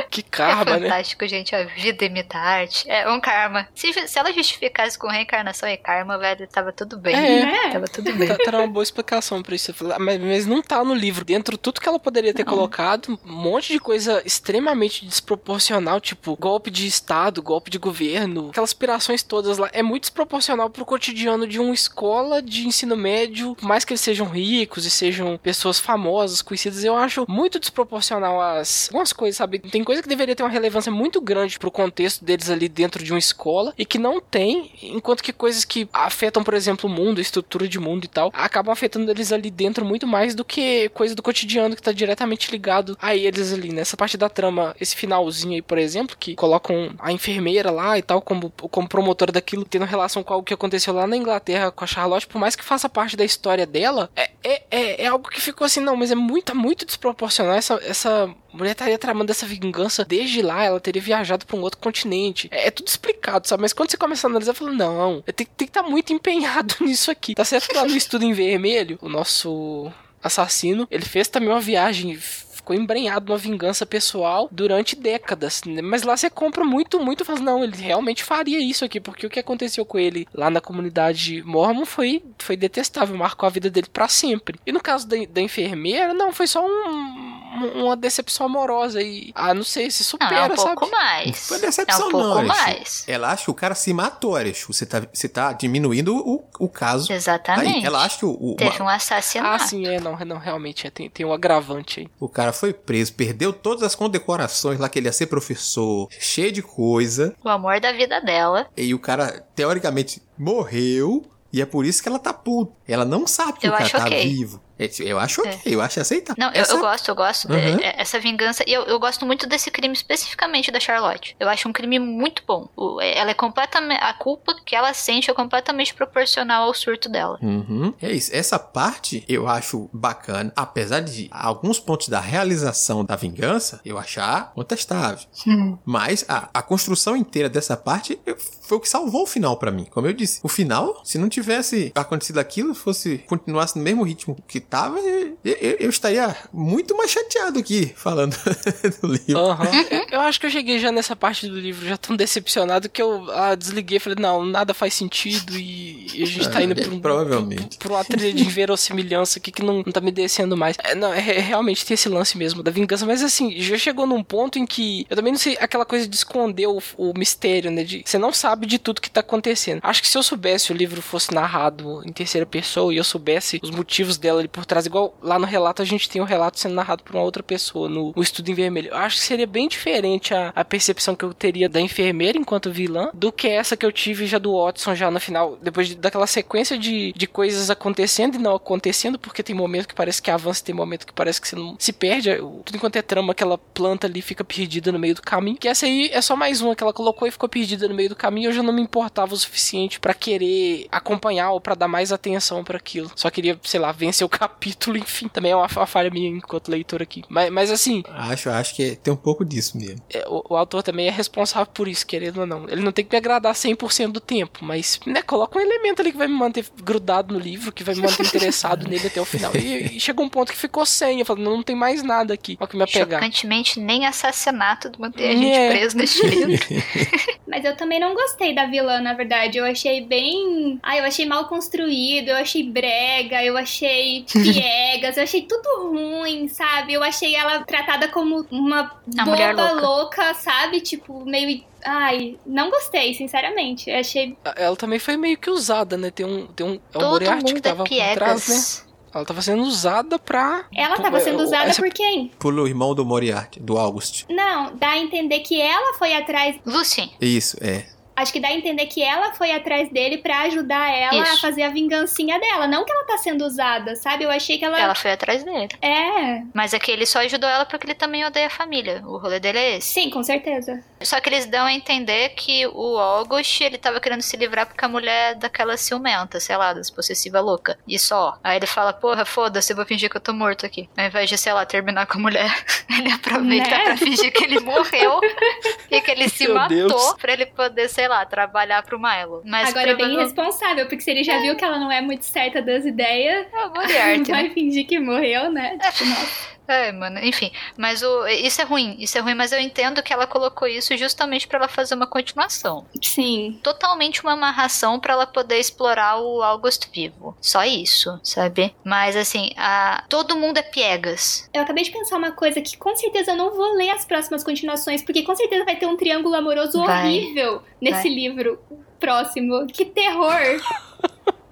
Speaker 2: que karma,
Speaker 3: é fantástico, né? gente. A vida imita a arte. É um karma. Se, se ela justificasse com reencarnação e karma, velho, tava tudo bem.
Speaker 2: É.
Speaker 3: Tava tudo bem.
Speaker 2: Tá, tá uma boa explicação pra isso. Mas, mas não tá no livro. Dentro tudo que ela poderia ter não. colocado, um monte de coisa extremamente desproporcional, tipo golpe de estado, golpe de governo, aquelas aspirações todas lá. É muito desproporcional pro cotidiano de uma escola de ensino médio, por mais que eles sejam ricos e sejam pessoas famosas, conhecidas, eu acho muito desproporcional as algumas coisas, sabe? Tem coisa que deveria ter uma relevância muito grande pro contexto deles ali dentro de uma escola e que não tem, enquanto que coisas que afetam, por exemplo, o mundo, a estrutura de mundo e tal, acabam afetando eles ali dentro muito mais do que coisa do cotidiano que tá diretamente ligado a eles ali. Nessa parte da trama, esse finalzinho aí, por exemplo, que colocam a enfermeira lá e tal como, como promotora daquilo, tendo relação com algo que aconteceu lá na Inglaterra com a Charlotte, por mais que faça parte da história dela, é, é, é, é algo que ficou assim, não, mas é muito, muito desproporcional essa, essa mulher estaria tramando essa vingança desde lá, ela teria viajado para um outro continente. É, é, tudo explicado, sabe? Mas quando você começa a analisar, fala, não, tem, que estar tá muito empenhado nisso aqui. Tá certo que lá no estudo em vermelho, o nosso assassino, ele fez também uma viagem ficou embrenhado numa vingança pessoal durante décadas. Né? Mas lá você compra muito, muito, fala, não, ele realmente faria isso aqui, porque o que aconteceu com ele lá na comunidade mormon foi, foi detestável, marcou a vida dele para sempre. E no caso da, da enfermeira, não, foi só um uma decepção amorosa e ah, não sei se supera,
Speaker 3: não, é um
Speaker 2: sabe?
Speaker 3: pouco mais.
Speaker 1: Foi decepção
Speaker 3: é um pouco
Speaker 1: não,
Speaker 3: mais.
Speaker 1: Ela acha que o cara se matou, Arecho. Você tá, você tá diminuindo o, o caso.
Speaker 3: Exatamente.
Speaker 1: Aí, ela acha que o, o
Speaker 3: teve um assassinato.
Speaker 2: Ah, sim, é, não, não realmente é, tem, tem um agravante aí.
Speaker 1: O cara foi preso, perdeu todas as condecorações lá que ele ia ser professor, cheio de coisa.
Speaker 3: O amor da vida dela.
Speaker 1: E o cara teoricamente morreu e é por isso que ela tá puta. Ela não sabe que
Speaker 3: eu
Speaker 1: o cara tá
Speaker 3: okay.
Speaker 1: vivo. É, eu acho ok, é. eu acho aceitável.
Speaker 3: Não, eu, eu, gosto, eu gosto uhum. de, essa vingança. E eu, eu gosto muito desse crime especificamente da Charlotte. Eu acho um crime muito bom. O, é, ela é completamente. A culpa que ela sente é completamente proporcional ao surto dela.
Speaker 1: Uhum. É isso. Essa parte eu acho bacana. Apesar de alguns pontos da realização da vingança, eu achar contestável.
Speaker 3: Hum.
Speaker 1: Mas a, a construção inteira dessa parte eu, foi o que salvou o final para mim. Como eu disse, o final, se não tivesse acontecido aquilo, fosse continuasse no mesmo ritmo que tava, eu, eu, eu estaria muito mais chateado aqui falando do livro.
Speaker 2: Uhum. eu acho que eu cheguei já nessa parte do livro já tão decepcionado que eu ah, desliguei e falei, não, nada faz sentido e, e a gente tá indo
Speaker 1: é,
Speaker 2: pra, um,
Speaker 1: provavelmente.
Speaker 2: pra uma trilha de inverossimilhança aqui que não, não tá me descendo mais. É, não, é, realmente tem esse lance mesmo da vingança, mas assim, já chegou num ponto em que eu também não sei aquela coisa de esconder o, o mistério, né? De você não sabe de tudo que tá acontecendo. Acho que se eu soubesse o livro fosse narrado em terceira pessoa e eu soubesse os motivos dela por trás, igual lá no relato a gente tem o um relato sendo narrado por uma outra pessoa no, estudo em vermelho. Eu acho que seria bem diferente a, a percepção que eu teria da enfermeira enquanto vilã do que essa que eu tive já do Watson já no final, depois de, daquela sequência de, de coisas acontecendo e não acontecendo, porque tem momento que parece que avança, tem momento que parece que você não se perde. Tudo enquanto é trama, aquela planta ali fica perdida no meio do caminho. Que essa aí é só mais uma que ela colocou e ficou perdida no meio do caminho. Eu já não me importava o suficiente para querer acompanhar ou para dar mais atenção para aquilo. Só queria, sei lá, vencer o capítulo, enfim. Também é uma, uma falha minha enquanto leitor aqui. Mas, mas assim.
Speaker 1: Acho, acho que tem um pouco disso mesmo.
Speaker 2: É, o, o, autor também é responsável por isso, querendo ou não. Ele não tem que me agradar 100% do tempo, mas, né, coloca um elemento ali que vai me manter grudado no livro, que vai me manter interessado nele até o final. E, e chegou um ponto que ficou sem. Eu falei, não, não tem mais nada aqui pra que me apegar.
Speaker 3: Chocantemente, nem assassinato manter a gente é. preso neste livro.
Speaker 4: mas eu também não gostei da vilã, na verdade. Eu achei bem. Ah, eu achei mal construído, eu achei brega, eu achei piegas, eu achei tudo ruim, sabe? Eu achei ela tratada como uma
Speaker 3: a
Speaker 4: boba
Speaker 3: louca.
Speaker 4: louca, sabe? Tipo, meio Ai, não gostei, sinceramente. Eu achei.
Speaker 2: Ela também foi meio que usada, né? Tem um. Tem um é o Moriarty que
Speaker 3: mundo
Speaker 2: tava
Speaker 3: é
Speaker 2: por trás, né? Ela tava sendo usada pra.
Speaker 4: Ela tava sendo usada
Speaker 2: essa-
Speaker 4: por quem?
Speaker 1: Pelo irmão do Moriarty, do August.
Speaker 4: Não, dá a entender que ela foi atrás.
Speaker 3: Lucy,
Speaker 1: Isso, é.
Speaker 4: Acho que dá a entender que ela foi atrás dele para ajudar ela
Speaker 3: Isso.
Speaker 4: a fazer a vingancinha dela. Não que ela tá sendo usada, sabe? Eu achei que ela.
Speaker 3: Ela foi atrás dele.
Speaker 4: É.
Speaker 3: Mas é que ele só ajudou ela porque ele também odeia a família. O rolê dele é esse.
Speaker 4: Sim, com certeza.
Speaker 3: Só que eles dão a entender que o August, ele tava querendo se livrar porque a mulher é daquela ciumenta, sei lá, das possessiva louca. E só. Aí ele fala, porra, foda-se, eu vou fingir que eu tô morto aqui. Ao invés de, sei lá, terminar com a mulher, ele aproveita
Speaker 4: Né?
Speaker 3: pra fingir que ele morreu e que ele se
Speaker 2: Meu
Speaker 3: matou
Speaker 2: Deus.
Speaker 3: pra ele poder, sei lá, trabalhar pro Milo. Mas
Speaker 4: Agora é bem irresponsável, porque se ele já viu que ela não é muito certa das ideias,
Speaker 3: É Moriarty, né?
Speaker 4: vai fingir que morreu, né? Tipo, nossa.
Speaker 3: É, mano, enfim. Mas o, isso é ruim, isso é ruim, mas eu entendo que ela colocou isso justamente pra ela fazer uma continuação.
Speaker 4: Sim.
Speaker 3: Totalmente uma amarração pra ela poder explorar o August vivo. Só isso, sabe? Mas assim, a... todo mundo é piegas.
Speaker 4: Eu acabei de pensar uma coisa que com certeza eu não vou ler as próximas continuações, porque com certeza vai ter um triângulo amoroso
Speaker 3: Vai.
Speaker 4: horrível nesse
Speaker 3: Vai.
Speaker 4: livro próximo. Que terror!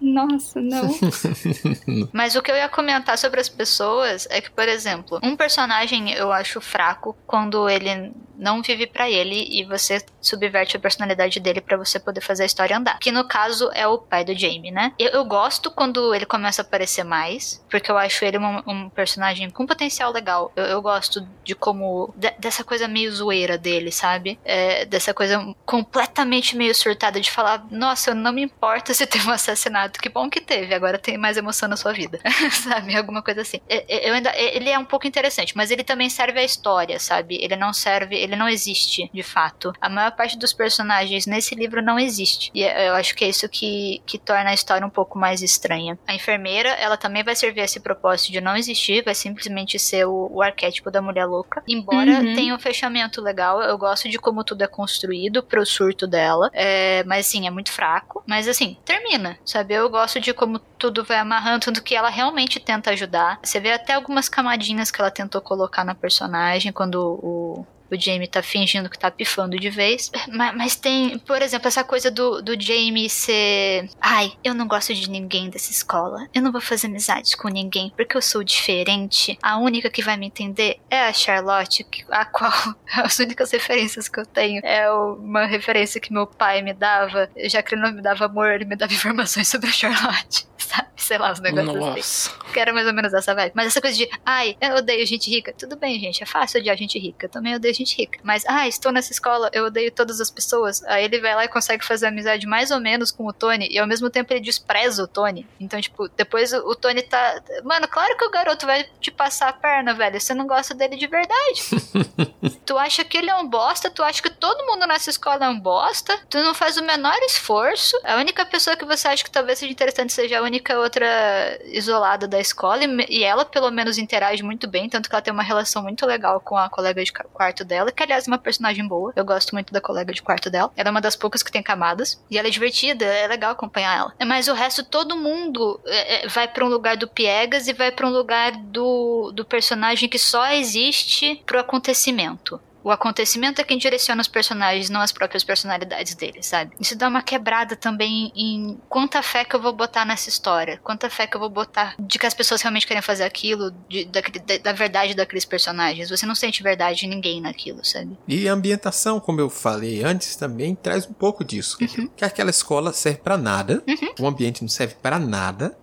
Speaker 4: Nossa, não.
Speaker 3: Mas o que eu ia comentar sobre as pessoas é que, por exemplo, um personagem eu acho fraco quando ele não vive pra ele e você subverte a personalidade dele pra você poder fazer a história andar. Que no caso é o pai do Jamie, né? Eu, eu gosto quando ele começa a aparecer mais, porque eu acho ele um, um personagem com potencial legal. Eu, eu gosto de como. de- dessa coisa meio zoeira dele, sabe? É, dessa coisa completamente meio surtada de falar: nossa, eu não me importa se teve um assassinato, que bom que teve, agora tem mais emoção na sua vida, sabe? Alguma coisa assim. É, é, Eu ainda, é, ele é um pouco interessante, mas ele também serve à história, sabe? Ele não serve, ele não existe, de fato. A maior parte dos personagens nesse livro não existe. E é- eu acho que é isso que, que torna a história um pouco mais estranha. A enfermeira, ela também vai servir a esse propósito de não existir, vai simplesmente ser o, o arquétipo da mulher louca. Embora
Speaker 4: Uhum.
Speaker 3: tenha um fechamento legal, eu gosto de como tudo é construído pro surto dela. É, mas assim, é muito fraco. Mas assim, termina, sabe? Eu gosto de como tudo vai amarrando, tanto que ela realmente tenta ajudar. Você vê até algumas camadinhas que ela tentou colocar na personagem quando o. O Jamie tá fingindo que tá pifando de vez. Mas, mas tem, por exemplo, essa coisa do, do Jamie ser. Ai, eu não gosto de ninguém dessa escola. Eu não vou fazer amizade com ninguém porque eu sou diferente. A única que vai me entender é a Charlotte, a qual as únicas referências que eu tenho é uma referência que meu pai me dava. Já que ele não me dava amor, ele me dava informações sobre a Charlotte. Sabe? Sei lá, os negócios assim.
Speaker 2: Nossa.
Speaker 3: Que era mais ou menos essa vibe. Mas essa coisa de, ai, eu odeio gente rica. Tudo bem, gente, é fácil odiar gente rica. Eu também odeio gente rica. Mas, ah, estou nessa escola, eu odeio todas as pessoas. Aí ele vai lá e consegue fazer amizade mais ou menos com o Tony. E ao mesmo tempo ele despreza o Tony. Então, tipo, depois o o Tony tá. Mano, claro que o garoto vai te passar a perna, velho. Você não gosta dele de verdade. tu acha que ele é um bosta, tu acha que todo mundo nessa escola é um bosta, tu não faz o menor esforço. A única pessoa que você acha que talvez seja interessante seja a única outra isolada da escola, e, e ela pelo menos interage muito bem, tanto que ela tem uma relação muito legal com a colega de quarto dela, que aliás é uma personagem boa. Eu gosto muito da colega de quarto dela. Ela é uma das poucas que tem camadas, e ela é divertida, é legal acompanhar ela. Mas o resto, todo mundo é, é, vai pra um lugar do Piegas e vai pra um lugar do, do personagem que só existe pro acontecimento. O acontecimento é quem direciona os personagens, não as próprias personalidades deles, sabe? Isso dá uma quebrada também em quanta fé que eu vou botar nessa história, quanta fé que eu vou botar de que as pessoas realmente querem fazer aquilo, de- da, da- da verdade daqueles personagens. Você não sente verdade de ninguém naquilo, sabe?
Speaker 1: E a ambientação, como eu falei antes, também traz um pouco disso. Que aquela escola serve pra nada, o ambiente não serve pra nada.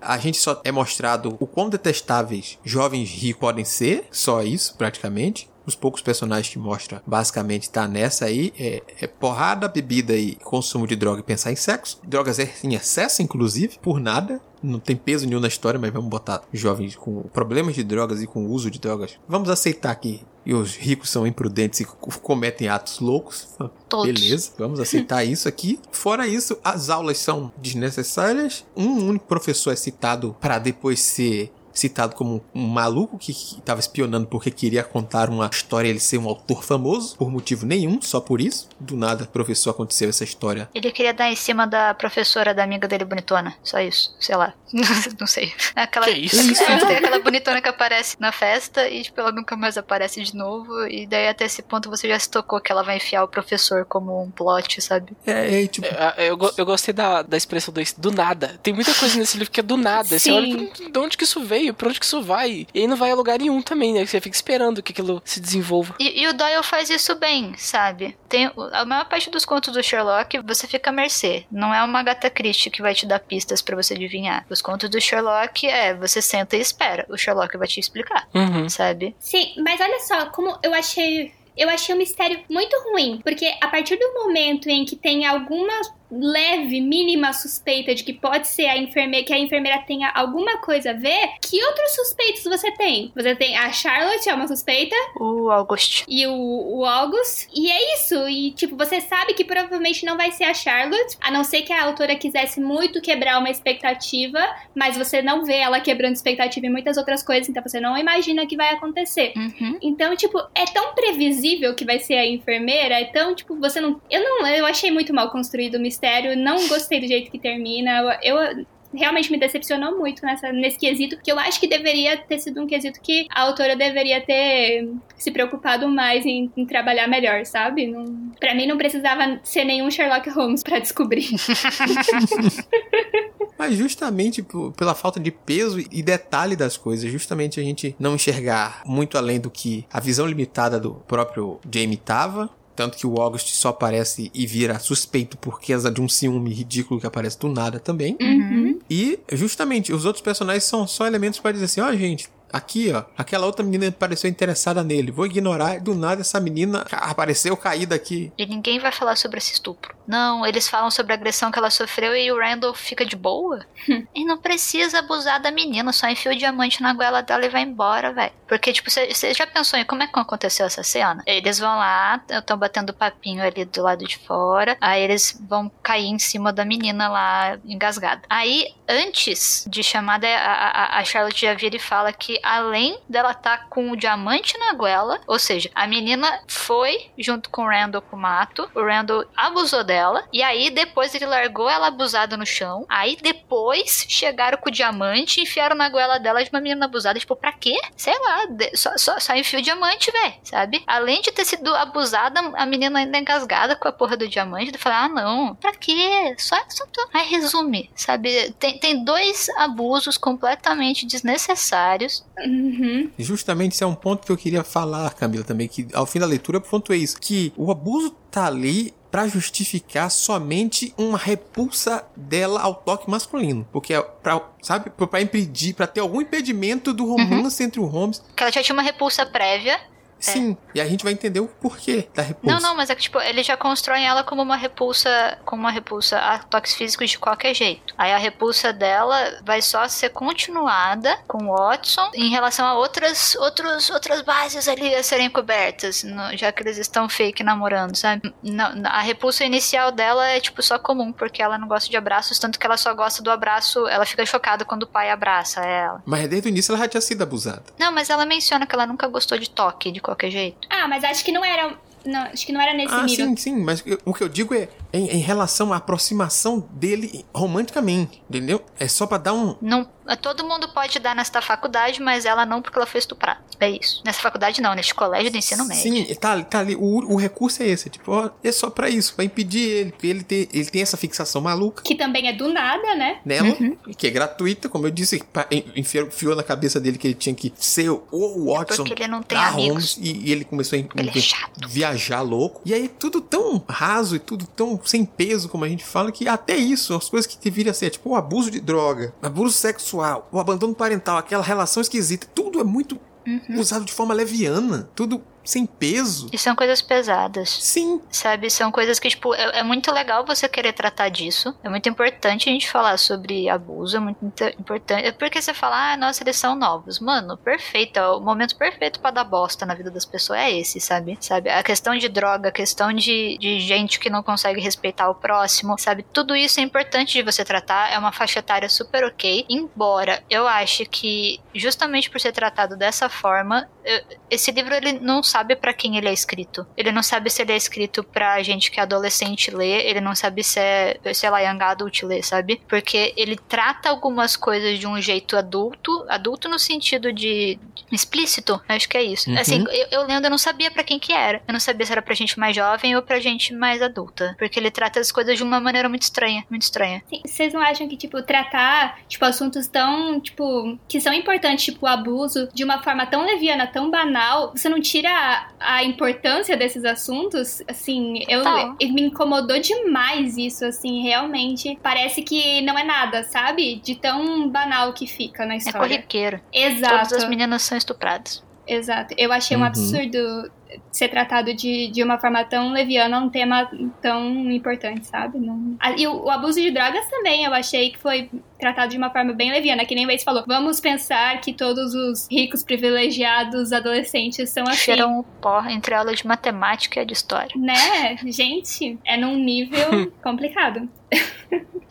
Speaker 1: A gente só é mostrado o quão detestáveis jovens ricos podem ser, só isso, praticamente. Os poucos personagens que mostra, basicamente, tá nessa aí. É, é porrada, bebida e consumo de droga e pensar em sexo. Drogas é em excesso, inclusive, por nada. Não tem peso nenhum na história, mas vamos botar jovens com problemas de drogas e com uso de drogas. Vamos aceitar que os ricos são imprudentes e co- cometem atos loucos.
Speaker 3: Todos.
Speaker 1: Beleza, vamos aceitar isso aqui. Fora isso, as aulas são desnecessárias. Um único professor é citado para depois ser citado como um maluco que estava espionando porque queria contar uma história e ele ser um autor famoso por motivo nenhum, só por isso. Do nada, professor, aconteceu essa história.
Speaker 3: Ele queria dar em cima da professora da amiga dele bonitona. Só isso. Sei lá. não sei. Aquela,
Speaker 2: Que isso?
Speaker 3: É, tem aquela bonitona que aparece na festa e, tipo, ela nunca mais aparece de novo. E daí, até esse ponto, você já se tocou que ela vai enfiar o professor como um plot, sabe?
Speaker 1: É, é tipo,
Speaker 2: É, Eu, go- eu gostei da, da expressão do, do nada. Tem muita coisa nesse livro que é do nada. Você
Speaker 4: Sim.
Speaker 2: olha, "Hum, de onde que isso veio? Veio? Pra onde que isso vai? E aí não vai a lugar nenhum também, né? Você fica esperando que aquilo se desenvolva.
Speaker 3: E, e o Doyle faz isso bem, sabe? Tem a maior parte dos contos do Sherlock, você fica à mercê. Não é uma Agatha Christie que vai te dar pistas para você adivinhar. Os contos do Sherlock é, você senta e espera. O Sherlock vai te explicar,
Speaker 2: Uhum.
Speaker 3: sabe?
Speaker 4: Sim, mas olha só, como eu achei. Eu achei o mistério muito ruim, porque a partir do momento em que tem alguma leve, mínima suspeita de que pode ser a enfermeira, que a enfermeira tenha alguma coisa a ver, que outros suspeitos você tem? Você tem a Charlotte, é uma suspeita,
Speaker 3: O August.
Speaker 4: e o, o August, e é isso. E, tipo, você sabe que provavelmente não vai ser a Charlotte, a não ser que a autora quisesse muito quebrar uma expectativa, mas você não vê ela quebrando expectativa em muitas outras coisas, então você não imagina que vai acontecer.
Speaker 3: Uhum.
Speaker 4: Então, tipo, é tão previsível que vai ser a enfermeira, é tão, tipo, você não. Eu não. Eu achei muito mal construído o mistério, não gostei do jeito que termina. Eu. eu Realmente me decepcionou muito nessa, nesse quesito, que eu acho que deveria ter sido um quesito que a autora deveria ter se preocupado mais em, em trabalhar melhor, sabe? Não, pra mim não precisava ser nenhum Sherlock Holmes pra descobrir.
Speaker 1: Mas justamente pela falta de peso e detalhe das coisas, justamente a gente não enxergar muito além do que a visão limitada do próprio Jamie tava. Tanto que o August só aparece e vira suspeito por causa de um ciúme ridículo que aparece do nada também.
Speaker 4: Uhum.
Speaker 1: E justamente os outros personagens são só elementos para dizer assim: ó, gente, aqui ó, aquela outra menina pareceu interessada nele, vou ignorar. Do nada essa menina apareceu caída aqui.
Speaker 3: E ninguém vai falar sobre esse estupro. Não, eles falam sobre a agressão que ela sofreu e o Randall fica de boa. e não precisa abusar da menina, só enfia o diamante na goela dela e vai embora, velho. Porque, tipo, você já pensou em como é que aconteceu essa cena? Eles vão lá, estão batendo papinho ali do lado de fora, aí eles vão cair em cima da menina lá, engasgada. Aí, antes de chamada, a, a, a Charlotte já vira e fala que além dela estar com o diamante na goela, ou seja, a menina foi junto com o Randall pro mato, o Randall abusou dela, e aí depois ele largou ela abusada no chão, aí depois chegaram com o diamante e enfiaram na goela dela de uma menina abusada, tipo, pra quê? Sei lá, só, só, só enfia o diamante, velho, sabe? Além de ter sido abusada, a menina ainda engasgada com a porra do diamante, de falar, ah, não, pra quê? Só, só tô... Aí resume, sabe? Tem, tem dois abusos completamente desnecessários,
Speaker 4: Uhum.
Speaker 1: Justamente esse é um ponto que eu queria falar, Camila, também, que ao fim da leitura eu pontuei isso, que o abuso tá ali pra justificar somente uma repulsa dela ao toque masculino, porque é pra, sabe, pra impedir, pra ter algum impedimento do romance entre o Holmes.
Speaker 3: que ela já tinha uma repulsa prévia,
Speaker 1: Sim, e a gente vai entender o porquê da repulsa.
Speaker 3: Não, não, mas é que, tipo, ele já constrói ela como uma repulsa, como uma repulsa a toques físicos de qualquer jeito. Aí a repulsa dela vai só ser continuada com o Watson em relação a outras, outros, outras bases ali a serem cobertas, no- já que eles estão fake namorando, sabe? Não, a repulsa inicial dela é, tipo, só comum, porque ela não gosta de abraços, tanto que ela só gosta do abraço, ela fica chocada quando o pai abraça ela.
Speaker 1: Mas desde o início ela já tinha sido abusada.
Speaker 3: Não, mas ela menciona que ela nunca gostou de toque, de qualquer jeito.
Speaker 4: Ah, mas acho que não era. Não, acho que não era nesse
Speaker 1: ah,
Speaker 4: nível.
Speaker 1: sim, sim, mas o que eu digo é em, em relação à aproximação dele romanticamente, entendeu? É só pra dar um,
Speaker 3: Não, todo mundo pode dar nesta faculdade, mas ela não porque ela foi estuprada. É isso. Nessa faculdade não, neste colégio de ensino médio.
Speaker 1: Sim, tá, ali- tá ali. O, o recurso é esse. Tipo, ó, é só pra isso, pra impedir ele. Porque ele tem, ele tem essa fixação maluca
Speaker 4: Que também é do nada, né?
Speaker 1: nela,
Speaker 3: Uhum.
Speaker 1: que é gratuita, como eu disse, enfiou, na cabeça dele que ele tinha que ser o Watson.
Speaker 3: É porque ele não tem amigos.
Speaker 1: Holmes, e, e ele começou a
Speaker 3: Ele é chato.
Speaker 1: viajar louco. E aí, tudo tão raso e tudo tão sem peso, como a gente fala, que até isso, as coisas que deveriam ser, tipo, o abuso de droga, abuso sexual, o abandono parental, aquela relação esquisita, tudo é muito
Speaker 3: Uhum.
Speaker 1: usado de forma leviana, tudo sem peso.
Speaker 3: E são coisas pesadas.
Speaker 1: Sim,
Speaker 3: Sabe? São coisas que, tipo, é, é muito legal você querer tratar disso. É muito importante a gente falar sobre abuso. É muito importante. É porque você fala, ah, nossa, eles são novos. Mano, perfeito. É o momento perfeito pra dar bosta na vida das pessoas é esse, sabe? Sabe? A questão de droga, a questão de, de gente que não consegue respeitar o próximo, sabe? Tudo isso é importante de você tratar. É uma faixa etária super ok. Embora eu ache que, justamente por ser tratado dessa forma, eu- esse livro ele não sabe para quem ele é escrito. Ele não sabe se ele é escrito pra gente que é adolescente ler, ele não sabe se é, sei lá, young adult ler, sabe? Porque ele trata algumas coisas de um jeito adulto, adulto no sentido de explícito, acho que é isso.
Speaker 1: Uhum.
Speaker 3: Assim, eu, eu lendo, eu não sabia para quem que era. Eu não sabia se era pra gente mais jovem ou pra gente mais adulta. Porque ele trata as coisas de uma maneira muito estranha, muito estranha.
Speaker 4: Sim, Vocês não acham que, tipo, tratar, tipo, assuntos tão, tipo, que são importantes, tipo, o abuso, de uma forma tão leviana, tão banal, você não tira a, a importância desses assuntos? Assim, eu, eu- me incomodou demais isso, assim, realmente. Parece que não é nada, sabe? De tão banal que fica na
Speaker 3: É
Speaker 4: história.
Speaker 3: corriqueiro.
Speaker 4: Exato.
Speaker 3: Todas as meninas são estupradas.
Speaker 4: Exato. Eu achei um
Speaker 1: Uhum.
Speaker 4: absurdo ser tratado de, de uma forma tão leviana um tema tão importante, sabe? Não... Ah, E o, o abuso de drogas também, eu achei que foi tratado de uma forma bem leviana, que nem o Waze falou. Vamos pensar que todos os ricos, privilegiados, adolescentes são assim.
Speaker 3: Cheiram o pó entre aula de matemática e de história.
Speaker 4: Né? Gente, é num nível complicado.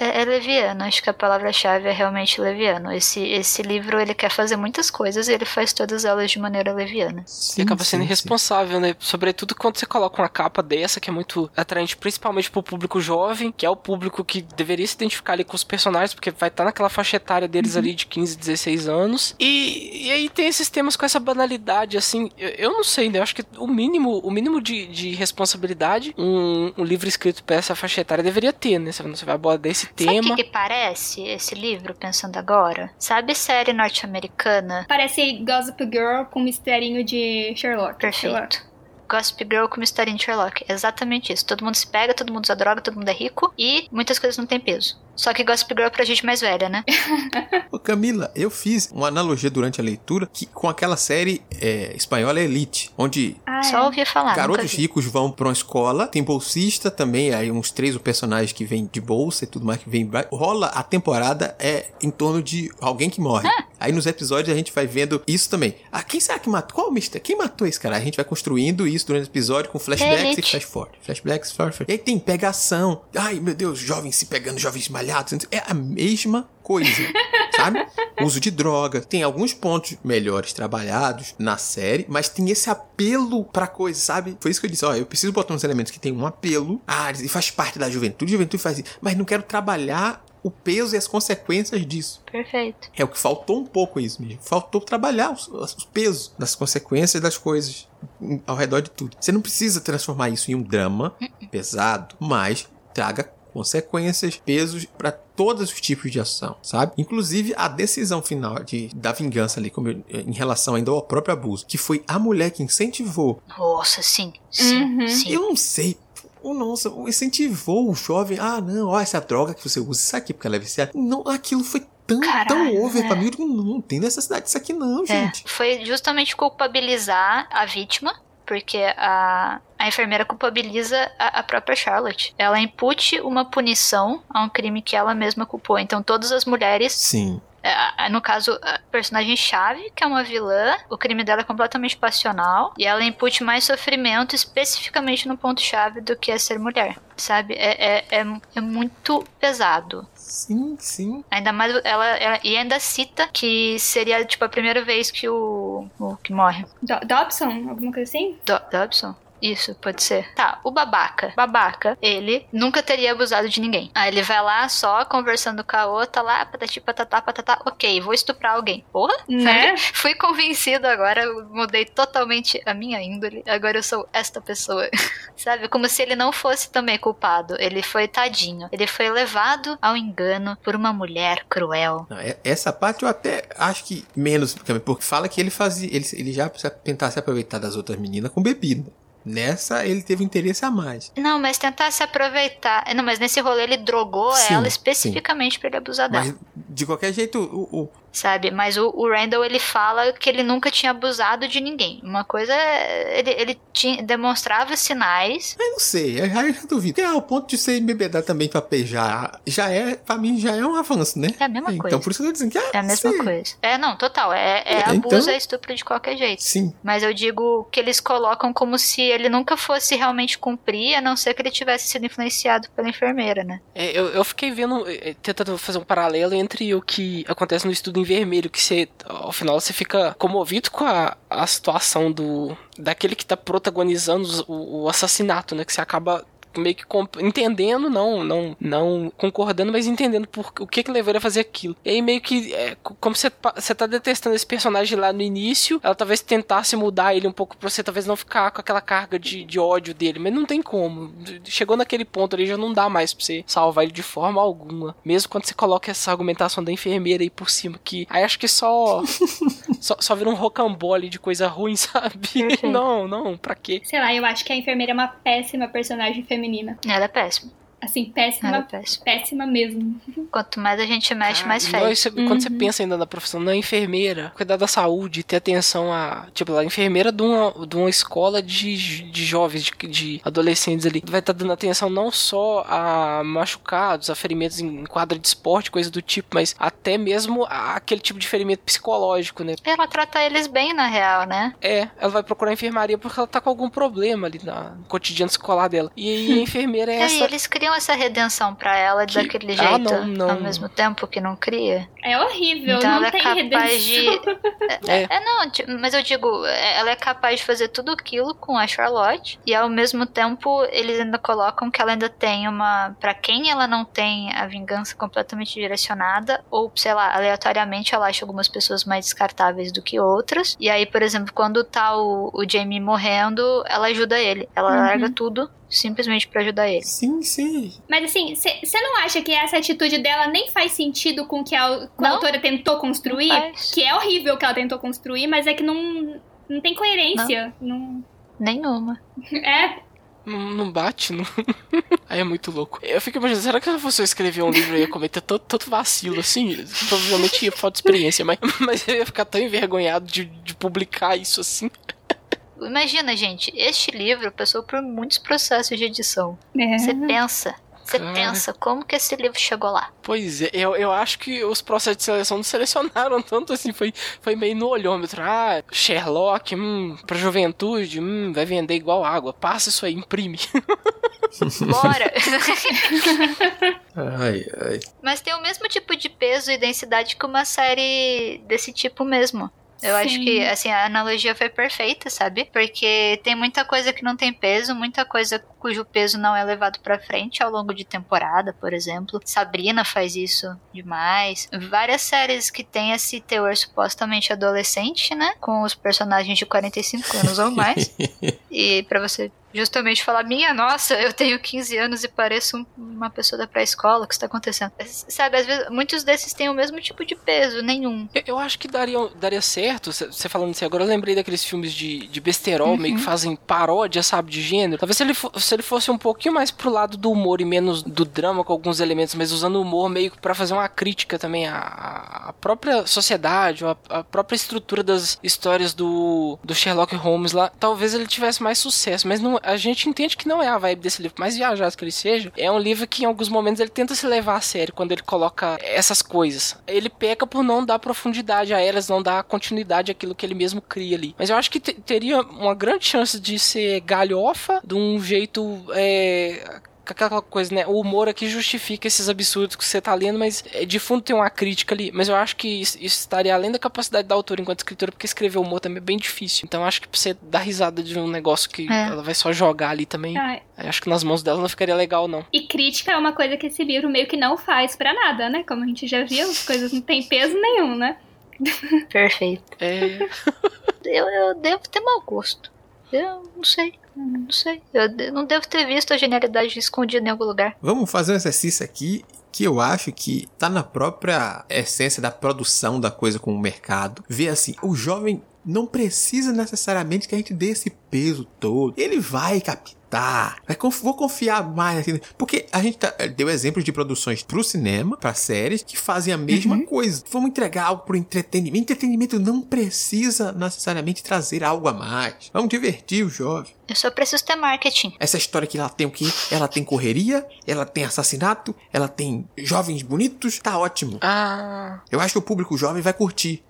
Speaker 3: É, é leviano, acho que a palavra-chave é realmente leviano. Esse, esse livro ele quer fazer muitas coisas e ele faz todas elas de maneira leviana.
Speaker 2: E acaba sendo irresponsável, né? Sobretudo quando você coloca uma capa dessa, que é muito atraente, principalmente pro público jovem, que é o público que deveria se identificar ali com os personagens, porque vai estar naquela faixa etária deles ali de 15, 16 anos. E, e aí tem esses temas com essa banalidade, assim. Eu, eu não sei, né? Eu acho que o mínimo, o mínimo de, de responsabilidade um, um livro escrito pra essa faixa etária deveria ter, né? Você você vai abordar esse
Speaker 3: Sabe o
Speaker 2: tema.
Speaker 3: que, que parece esse livro, pensando agora? Sabe série norte-americana?
Speaker 4: Parece Gossip Girl com misterinho de Sherlock. Sherlock.
Speaker 3: Perfeito. Gossip Girl com historinha de Sherlock. É exatamente isso. Todo mundo se pega, todo mundo usa droga, todo mundo é rico e muitas coisas não têm peso. Só que Gossip Girl é pra gente mais velha, né?
Speaker 1: Ô, Camila, eu fiz uma analogia durante a leitura que, com aquela série é, espanhola Elite, onde
Speaker 4: Ah,
Speaker 3: Só ouvi falar.
Speaker 1: garotos ricos vão pra uma escola, tem bolsista também, aí uns três o personagem que vem de bolsa e tudo mais que vem. Rola a temporada é em torno de alguém que morre. Aí nos episódios a gente vai vendo isso também. Ah, quem será que matou? Qual o mister? Quem matou esse cara? A gente vai construindo isso durante o episódio com flashbacks e flash forward. Flashbacks, flash forward. E aí tem pegação. Ai, meu Deus, jovens se pegando, jovens É a mesma coisa, sabe? Uso de droga. Tem alguns pontos melhores trabalhados na série, mas tem esse apelo pra coisa, sabe? Foi isso que eu disse. Ó, eu preciso botar uns elementos que tem um apelo. Ah, e faz parte da juventude. Juventude faz isso. Mas não quero trabalhar o peso e as consequências disso.
Speaker 3: Perfeito.
Speaker 1: É o que faltou um pouco isso mesmo. Faltou trabalhar os, os pesos das consequências das coisas ao redor de tudo. Você não precisa transformar isso em um drama pesado, mas traga consequências, pesos para todos os tipos de ação, sabe? Inclusive a decisão final de, da vingança ali, como eu- em relação ainda ao próprio abuso, que foi a mulher que incentivou.
Speaker 3: Nossa, sim. Sim,
Speaker 4: Uhum.
Speaker 3: sim.
Speaker 1: Eu não sei. O nossa, incentivou o jovem. Ah, não, ó, essa droga que você usa, isso aqui porque ela é viciada. Não, aquilo foi tão, tão
Speaker 3: Caralho,
Speaker 1: over
Speaker 3: é.
Speaker 1: pra mim. Eu digo, não, não tem necessidade disso aqui, não,
Speaker 3: É,
Speaker 1: gente.
Speaker 3: foi justamente culpabilizar a vítima, porque a, a enfermeira culpabiliza a, a própria Charlotte. Ela impute uma punição a um crime que ela mesma culpou. Então todas as mulheres
Speaker 1: Sim.
Speaker 3: É, no caso, a personagem-chave, que é uma vilã, o crime dela é completamente passional e ela impute mais sofrimento especificamente no ponto-chave do que é ser mulher, sabe? É, é, é, é muito pesado.
Speaker 1: Sim, sim.
Speaker 3: Ainda mais ela, ela- E ainda cita que seria, tipo, a primeira vez que o. o que morre.
Speaker 4: Do- Dobson, alguma coisa assim?
Speaker 3: Do, Dobson? Isso, pode ser. Tá, o babaca. Babaca, ele nunca teria abusado de ninguém. Aí ele vai lá só conversando com a outra lá, patati patatá, patatá. Ok, vou estuprar alguém. Porra?
Speaker 4: Né?
Speaker 3: Sabe? Fui convencido agora, eu mudei totalmente a minha índole. Agora eu sou esta pessoa. Sabe? Como se ele não fosse também culpado. Ele foi tadinho. Ele foi levado ao engano por uma mulher cruel.
Speaker 1: Não, essa parte eu até acho que menos, porque porque fala que ele fazia. Ele, ele já tentava se aproveitar das outras meninas com bebida. Nessa ele teve interesse a mais.
Speaker 3: Não, mas tentar se aproveitar. Não, mas nesse rolê ele drogou
Speaker 1: Sim,
Speaker 3: ela especificamente pra ele abusar dela.
Speaker 1: Mas de qualquer jeito, o, o-
Speaker 3: Sabe? Mas o, o Randall ele fala que ele nunca tinha abusado de ninguém. Uma coisa é. Ele, ele tinha, demonstrava sinais.
Speaker 1: eu não sei, eu já, eu já duvido. É, ao ponto de ser embebedar também pra pejar, já é, pra mim, já é um avanço, né?
Speaker 3: É a mesma
Speaker 1: então,
Speaker 3: coisa.
Speaker 1: por isso que eu tô dizendo que é,
Speaker 3: É a mesma
Speaker 1: sei.
Speaker 3: coisa. É, não, total. É, é
Speaker 1: É,
Speaker 3: abuso,
Speaker 1: então-
Speaker 3: é estupro de qualquer jeito.
Speaker 1: Sim,
Speaker 3: Mas eu digo que eles colocam como se ele nunca fosse realmente cumprir, a não ser que ele tivesse sido influenciado pela enfermeira, né?
Speaker 2: É, eu, eu fiquei vendo, é, tentando fazer um paralelo entre o que acontece no estudo em vermelho, que você, ao final, você fica comovido com a, a situação do daquele que tá protagonizando o, o assassinato, né? Que você acaba meio que entendendo, não, não, não concordando, mas entendendo por o que que levou ele a fazer aquilo. E aí meio que, é, como você, você tá detestando esse personagem lá no início, ela talvez tentasse mudar ele um pouco pra você talvez não ficar com aquela carga de, de ódio dele, mas não tem como. Chegou naquele ponto ali, já não dá mais pra você salvar ele de forma alguma. Mesmo quando você coloca essa argumentação da enfermeira aí por cima, que aí acho que só só, só vira um rocambole de coisa ruim, sabe? Não, não, pra quê?
Speaker 4: Sei lá, eu acho que a enfermeira é uma péssima personagem feminina feminina.
Speaker 3: Ela é péssima.
Speaker 4: Assim, péssima,
Speaker 3: é péssima.
Speaker 4: péssima mesmo.
Speaker 3: Quanto mais a gente mexe, mais
Speaker 2: Não,
Speaker 3: feio.
Speaker 2: isso-
Speaker 4: Uhum.
Speaker 2: Quando você pensa ainda na profissão, na enfermeira, cuidar da saúde, ter atenção a. Tipo, a enfermeira de uma, de uma escola de, de jovens, de, de adolescentes ali. Vai estar dando atenção não só a machucados, a ferimentos em quadra de esporte, coisa do tipo, mas até mesmo aquele tipo de ferimento psicológico, né?
Speaker 3: Ela trata eles bem, na real, né?
Speaker 2: É, ela vai procurar a enfermaria porque ela tá com algum problema ali na- no cotidiano escolar dela. E aí a enfermeira é essa.
Speaker 3: eles criam essa redenção pra ela
Speaker 2: Que-
Speaker 3: daquele
Speaker 2: Ah,
Speaker 3: jeito,
Speaker 2: não, não.
Speaker 3: ao mesmo tempo que não cria.
Speaker 4: É horrível,
Speaker 3: Então
Speaker 4: não
Speaker 3: ela é
Speaker 4: tem
Speaker 3: capaz de.
Speaker 4: redenção.
Speaker 2: É.
Speaker 3: É, não, mas eu digo, é, ela é capaz de fazer tudo aquilo com a Charlotte e ao mesmo tempo eles ainda colocam que ela ainda tem uma. Pra quem ela não tem a vingança completamente direcionada, ou sei lá, aleatoriamente ela acha algumas pessoas mais descartáveis do que outras. E aí, por exemplo, quando tá o, o Jamie morrendo, ela ajuda ele. Ela
Speaker 4: Uhum.
Speaker 3: larga tudo simplesmente pra ajudar ele.
Speaker 1: Sim, sim.
Speaker 4: Mas assim, você não acha que essa atitude dela nem faz sentido com o que a, com a
Speaker 3: Não.
Speaker 4: autora tentou construir?
Speaker 3: Não.
Speaker 4: Que é horrível o que ela tentou construir, mas é que não, não tem coerência. Não.
Speaker 3: Nenhuma.
Speaker 4: É,
Speaker 2: Não, não bate, não. Aí é muito louco. Eu fico imaginando, será que se eu fosse escrever um livro eu ia cometer tanto, tanto vacilo assim? Provavelmente ia falta de experiência, mas, mas eu ia ficar tão envergonhado de, de publicar isso assim.
Speaker 3: Imagina, gente, este livro passou por muitos processos de edição.
Speaker 4: é.
Speaker 3: Você pensa, você pensa como que esse livro chegou lá.
Speaker 2: Pois é, eu, eu acho que os processos de seleção não selecionaram tanto assim, foi, foi meio no olhômetro. Ah, Sherlock, hum, pra juventude, hum, vai vender igual água. Passa isso aí, imprime.
Speaker 3: Bora!
Speaker 1: Ai, ai.
Speaker 3: Mas tem o mesmo tipo de peso e densidade que uma série desse tipo mesmo. Eu
Speaker 4: Sim.
Speaker 3: acho que, assim, a analogia foi perfeita, sabe? Porque tem muita coisa que não tem peso, muita coisa cujo peso não é levado pra frente ao longo de temporada, por exemplo. Sabrina faz isso demais. Várias séries que tem esse teor supostamente adolescente, né? Com os personagens de 45 anos ou mais. E pra você justamente falar, minha nossa, eu tenho 15 anos e pareço um- uma pessoa da pré-escola, o que está acontecendo? Sabe, às vezes, muitos desses têm o mesmo tipo de peso, nenhum.
Speaker 2: Eu, eu acho que daria, daria certo, você falando assim, agora eu lembrei daqueles filmes de, de besterol, meio que fazem paródia, sabe, de gênero. Talvez se ele, se ele fosse um pouquinho mais pro lado do humor e menos do drama com alguns elementos, mas usando o humor meio que pra fazer uma crítica também à, à própria sociedade, à, à própria estrutura das histórias do, do Sherlock Holmes lá, talvez ele tivesse mais sucesso, mas não, a gente entende que não é a vibe desse livro, mais viajado que ele seja, é um livro que em alguns momentos ele tenta se levar a sério quando ele coloca essas coisas. Ele peca por não dar profundidade a elas, não dar continuidade àquilo que ele mesmo cria ali. Mas eu acho que te- teria uma grande chance de ser galhofa, de um jeito. É, aquela coisa, né? O humor aqui justifica esses absurdos que você tá lendo, mas é, de fundo tem uma crítica ali. Mas eu acho que isso, isso estaria além da capacidade da autora enquanto escritora, porque escrever humor também é bem difícil. Então eu acho que pra você dar risada de um negócio que
Speaker 3: É.
Speaker 2: ela vai só jogar ali também, eu acho que nas mãos dela não ficaria legal, não.
Speaker 4: E crítica é uma coisa que esse livro meio que não faz pra nada, né? Como a gente já viu, as coisas não têm peso nenhum, né?
Speaker 3: Perfeito.
Speaker 2: É.
Speaker 3: Eu, eu devo ter mau gosto. Eu não sei. Não sei. Eu não devo ter visto a genialidade escondida em algum lugar.
Speaker 1: Vamos fazer um exercício aqui que eu acho que tá na própria essência da produção da coisa com o mercado. Ver assim, o jovem não precisa necessariamente que a gente dê esse peso todo. Ele vai captar. Vai conf- vou confiar mais assim, porque a gente tá- deu exemplos de produções pro cinema, pra séries que fazem a mesma coisa. Vamos entregar algo pro entretenimento. Entretenimento não precisa necessariamente trazer algo a mais. Vamos divertir o jovem.
Speaker 3: Eu só preciso ter marketing.
Speaker 1: Essa história que ela tem o quê? Ela tem correria, ela tem assassinato, ela tem jovens bonitos, tá ótimo.
Speaker 2: Ah.
Speaker 1: Eu acho que o público jovem vai curtir.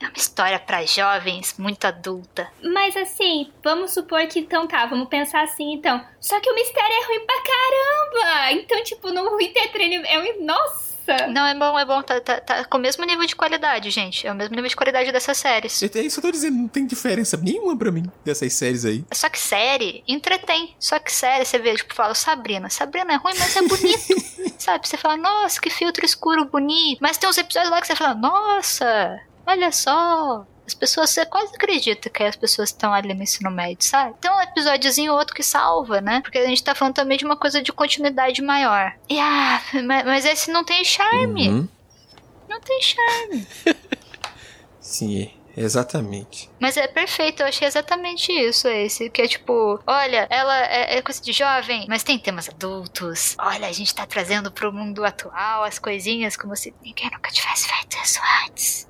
Speaker 3: É uma história pra jovens, muito adulta.
Speaker 4: Mas assim, vamos supor que então tá, vamos pensar assim então. Só que o mistério é ruim pra caramba! Então, tipo, no entretenimento. É um... Nossa! Nossa!
Speaker 3: Não, é bom, é bom. Tá, tá, tá com o mesmo nível de qualidade, gente. É o mesmo nível de qualidade dessas séries.
Speaker 1: É isso que eu tô dizendo, não tem diferença nenhuma pra mim dessas séries aí.
Speaker 3: Só que série entretém. Só que série, você vê, tipo, fala Sabrina. Sabrina é ruim, mas é bonito. sabe? Você fala, nossa, que filtro escuro bonito. Mas tem uns episódios lá que você fala, nossa, olha só. As pessoas, você quase acredita que as pessoas estão ali no ensino médio, sabe? Tem um episódiozinho ou outro que salva, né? Porque a gente tá falando também de uma coisa de continuidade maior. E ah, mas, mas esse não tem charme.
Speaker 1: Uhum.
Speaker 3: Não tem charme.
Speaker 1: Sim, exatamente.
Speaker 3: Mas é perfeito, eu achei exatamente isso, esse. Que é tipo, olha, ela é, é coisa de jovem, mas tem temas adultos. Olha, a gente tá trazendo pro mundo atual as coisinhas como se ninguém nunca tivesse feito isso antes.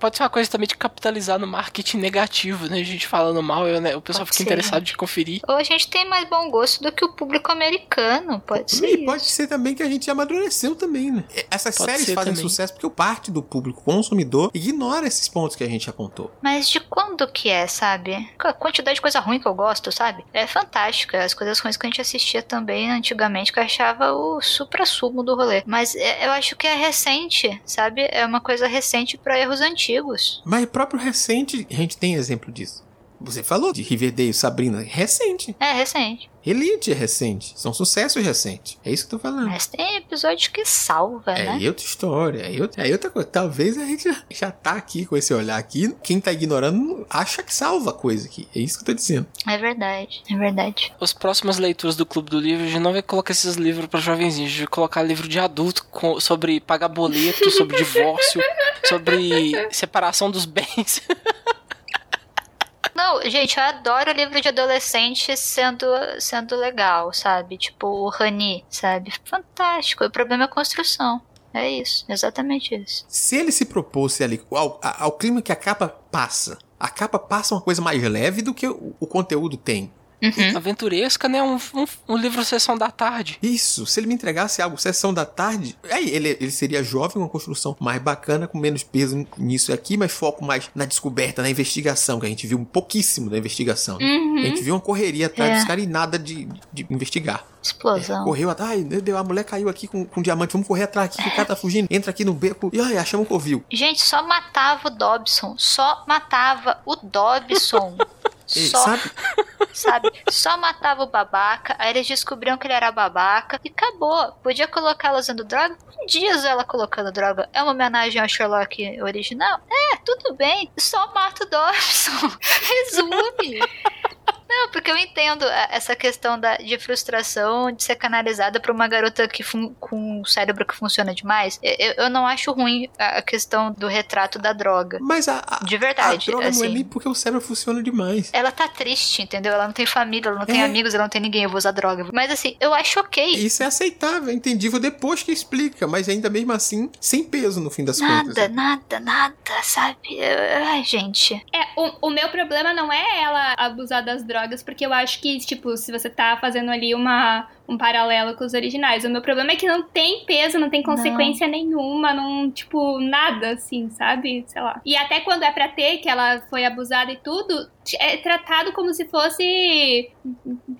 Speaker 2: Pode ser uma coisa também de capitalizar no marketing negativo, né? A gente falando mal, eu, né? o pessoal
Speaker 3: Pode
Speaker 2: fica
Speaker 3: ser.
Speaker 2: interessado de conferir.
Speaker 3: Ou a gente tem mais bom gosto do que o público americano, pode ser.
Speaker 1: E
Speaker 3: isso.
Speaker 1: pode ser também que a gente amadureceu também, né? Essas
Speaker 2: Pode
Speaker 1: séries fazem
Speaker 2: também.
Speaker 1: sucesso porque o parte do público consumidor ignora esses pontos que a gente apontou.
Speaker 3: Mas de quando que é, sabe? A quantidade de coisa ruim que eu gosto, sabe? É fantástica. As coisas ruins que a gente assistia também antigamente, que eu achava o supra-sumo do rolê. Mas é- eu acho que é recente, sabe? É uma coisa recente pra erros antigos.
Speaker 1: Mas próprio recente, a gente tem exemplo disso. Você falou de Riverdale, Sabrina, recente.
Speaker 3: É recente.
Speaker 1: Elite é recente. São sucessos recentes. É isso que eu tô falando.
Speaker 3: Mas tem episódio que salva,
Speaker 1: É
Speaker 3: né?
Speaker 1: aí outra história, é outra, é outra coisa. Talvez a gente já, já tá aqui com esse olhar aqui. Quem tá ignorando acha que salva a coisa aqui. É isso que eu tô dizendo.
Speaker 3: É verdade, é verdade.
Speaker 2: As próximas leituras do Clube do Livro, a gente não vai colocar esses livros pra jovenzinhos, a gente vai colocar livro de adulto com- sobre pagar boleto, sobre divórcio, sobre separação dos bens.
Speaker 3: Não, gente, eu adoro livro de adolescente sendo, sendo legal, sabe? Tipo o Rani, sabe? Fantástico. O problema é a construção. É isso, exatamente isso.
Speaker 1: Se ele se propôs ali ao, ao clima que a capa passa, a capa passa uma coisa mais leve do que o, o conteúdo tem.
Speaker 3: Uhum.
Speaker 2: Aventuresca, né? Um, um, um livro sessão da tarde.
Speaker 1: Isso, se ele me entregasse algo sessão da tarde, aí ele, ele seria jovem, uma construção mais bacana, com menos peso nisso aqui, mas foco mais na descoberta, na investigação, que a gente viu um pouquíssimo da investigação. né?
Speaker 3: Uhum.
Speaker 1: A gente viu uma correria atrás
Speaker 3: É.
Speaker 1: dos caras e nada de, de investigar.
Speaker 3: Explosão.
Speaker 1: Correu atrás, a mulher caiu aqui com, com diamante, vamos correr atrás aqui, que o cara tá fugindo, entra aqui no beco, e ai, achamos o covil.
Speaker 3: Gente, só matava o Dobson. Só matava o Dobson.
Speaker 1: Ei,
Speaker 3: Só,
Speaker 1: sabe?
Speaker 3: sabe? Só matava o babaca. Aí eles descobriram que ele era babaca. E acabou. Podia colocar ela usando droga. Um dia ela colocando droga. É uma homenagem ao Sherlock original? É, tudo bem. Só mata o Dobson. Resume. Não, porque eu entendo a- essa questão da, de frustração de ser canalizada pra uma garota que fun- com um cérebro que funciona demais. Eu, eu- não acho ruim a a questão do retrato da droga.
Speaker 1: Mas a, a,
Speaker 3: De
Speaker 1: a
Speaker 3: verdade,
Speaker 1: droga não é
Speaker 3: assim.
Speaker 1: nem porque o cérebro funciona demais.
Speaker 3: Ela tá triste, entendeu? Ela não tem família, ela não tem
Speaker 1: É.
Speaker 3: amigos, ela não tem ninguém, eu vou usar droga. Mas assim, eu acho ok.
Speaker 1: Isso é aceitável, entendível depois que explica, mas ainda mesmo assim, sem peso no fim das contas.
Speaker 3: Nada, nada, nada, sabe? Ai, gente.
Speaker 4: É, o, o meu problema não é ela abusar das drogas, porque eu acho que, tipo, se você tá fazendo ali uma, um paralelo com os originais, o meu problema é que não tem peso, não tem consequência nenhuma, não, tipo, nada, assim, sabe? Sei lá. E até quando é pra ter, que ela foi abusada e tudo, é tratado como se fosse,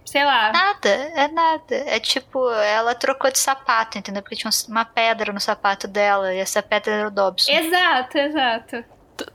Speaker 4: sei lá.
Speaker 3: Nada, é nada. É tipo, ela trocou de sapato, entendeu? Porque tinha uma pedra no sapato dela, e essa pedra era o Dobson.
Speaker 4: Exato, exato.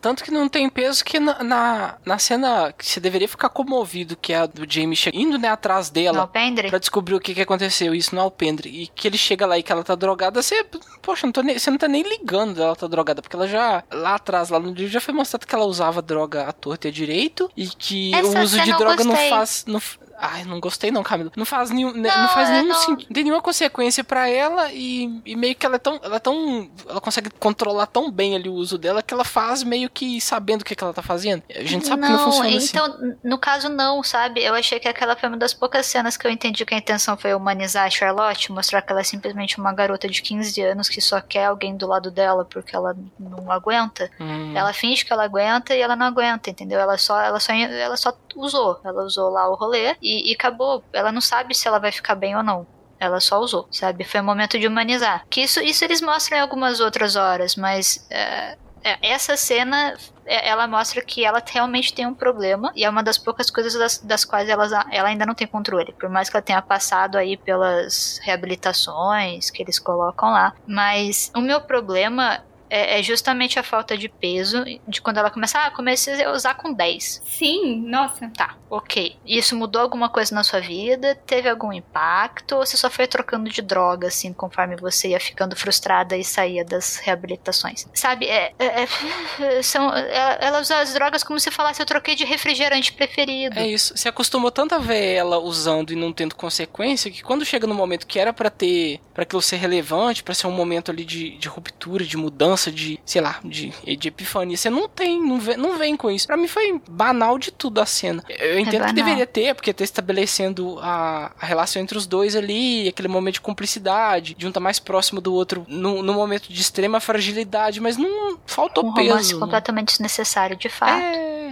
Speaker 2: Tanto que não tem peso que na, na, na cena que você deveria ficar comovido, que é a do Jamie indo né, atrás
Speaker 3: No
Speaker 2: dela
Speaker 3: alpendre?
Speaker 2: pra descobrir o que, que aconteceu, isso no alpendre. E que ele chega lá e que ela tá drogada, você, poxa, não tô nem- você não tá nem ligando dela tá drogada, porque ela já, lá atrás, lá no livro, já foi mostrado que ela usava droga à torta e à direito, e que
Speaker 3: Essa
Speaker 2: o uso de droga não
Speaker 3: gostei.
Speaker 2: faz. Não, ai, não gostei não, Camila. Não faz nenhum. né,
Speaker 3: Não,
Speaker 2: Não, faz
Speaker 3: eu
Speaker 2: nenhum
Speaker 3: não-
Speaker 2: sentido. Não tem nenhuma consequência pra ela e, e meio que ela é tão. Ela é tão. Ela consegue controlar tão bem ali o uso dela que ela faz meio que sabendo o que, que ela tá fazendo. A gente sabe que não funciona assim.
Speaker 3: então, no caso não, sabe? Eu achei que aquela foi uma das poucas cenas que eu entendi que a intenção foi humanizar a Charlotte, mostrar que ela é simplesmente uma garota de 15 anos que só quer alguém do lado dela porque ela não aguenta.
Speaker 2: Hum.
Speaker 3: Ela finge que ela aguenta e ela não aguenta, entendeu? Ela só, ela só, ela só usou. Ela usou lá o rolê e, e acabou. Ela não sabe se ela vai ficar bem ou não. Ela só usou, sabe? Foi o momento de humanizar. Que isso, isso eles mostram em algumas outras horas, mas é, é, essa cena é, ela mostra que ela realmente tem um problema e é uma das poucas coisas das, das quais ela, ela ainda não tem controle. Por mais que ela tenha passado aí pelas reabilitações que eles colocam lá. Mas o meu problema é, é, justamente a falta de peso de quando ela começa, ah, comecei a usar com 10.
Speaker 4: Sim, nossa.
Speaker 3: Tá, ok. Isso mudou alguma coisa na sua vida? Teve algum impacto? Ou você só foi trocando de droga, assim, conforme você ia ficando frustrada e saía das reabilitações? Sabe, é, é, é são, é, ela usa as drogas como se falasse, eu troquei de refrigerante preferido.
Speaker 2: É isso. Você acostumou tanto a ver ela usando e não tendo consequência, que quando chega no momento que era para ter, para aquilo ser relevante, para ser um momento ali de, de ruptura, de mudança, mudança de, sei lá, de, de epifania. Você não tem, não vem, não vem com isso. Para mim foi banal de tudo a cena. Eu entendo é que deveria ter, porque tá estabelecendo a, a, relação entre os dois ali, aquele momento de cumplicidade, de um tá mais próximo do outro no, no momento de extrema fragilidade, mas não faltou
Speaker 3: um
Speaker 2: peso.
Speaker 3: Um romance completamente desnecessário, de fato. É...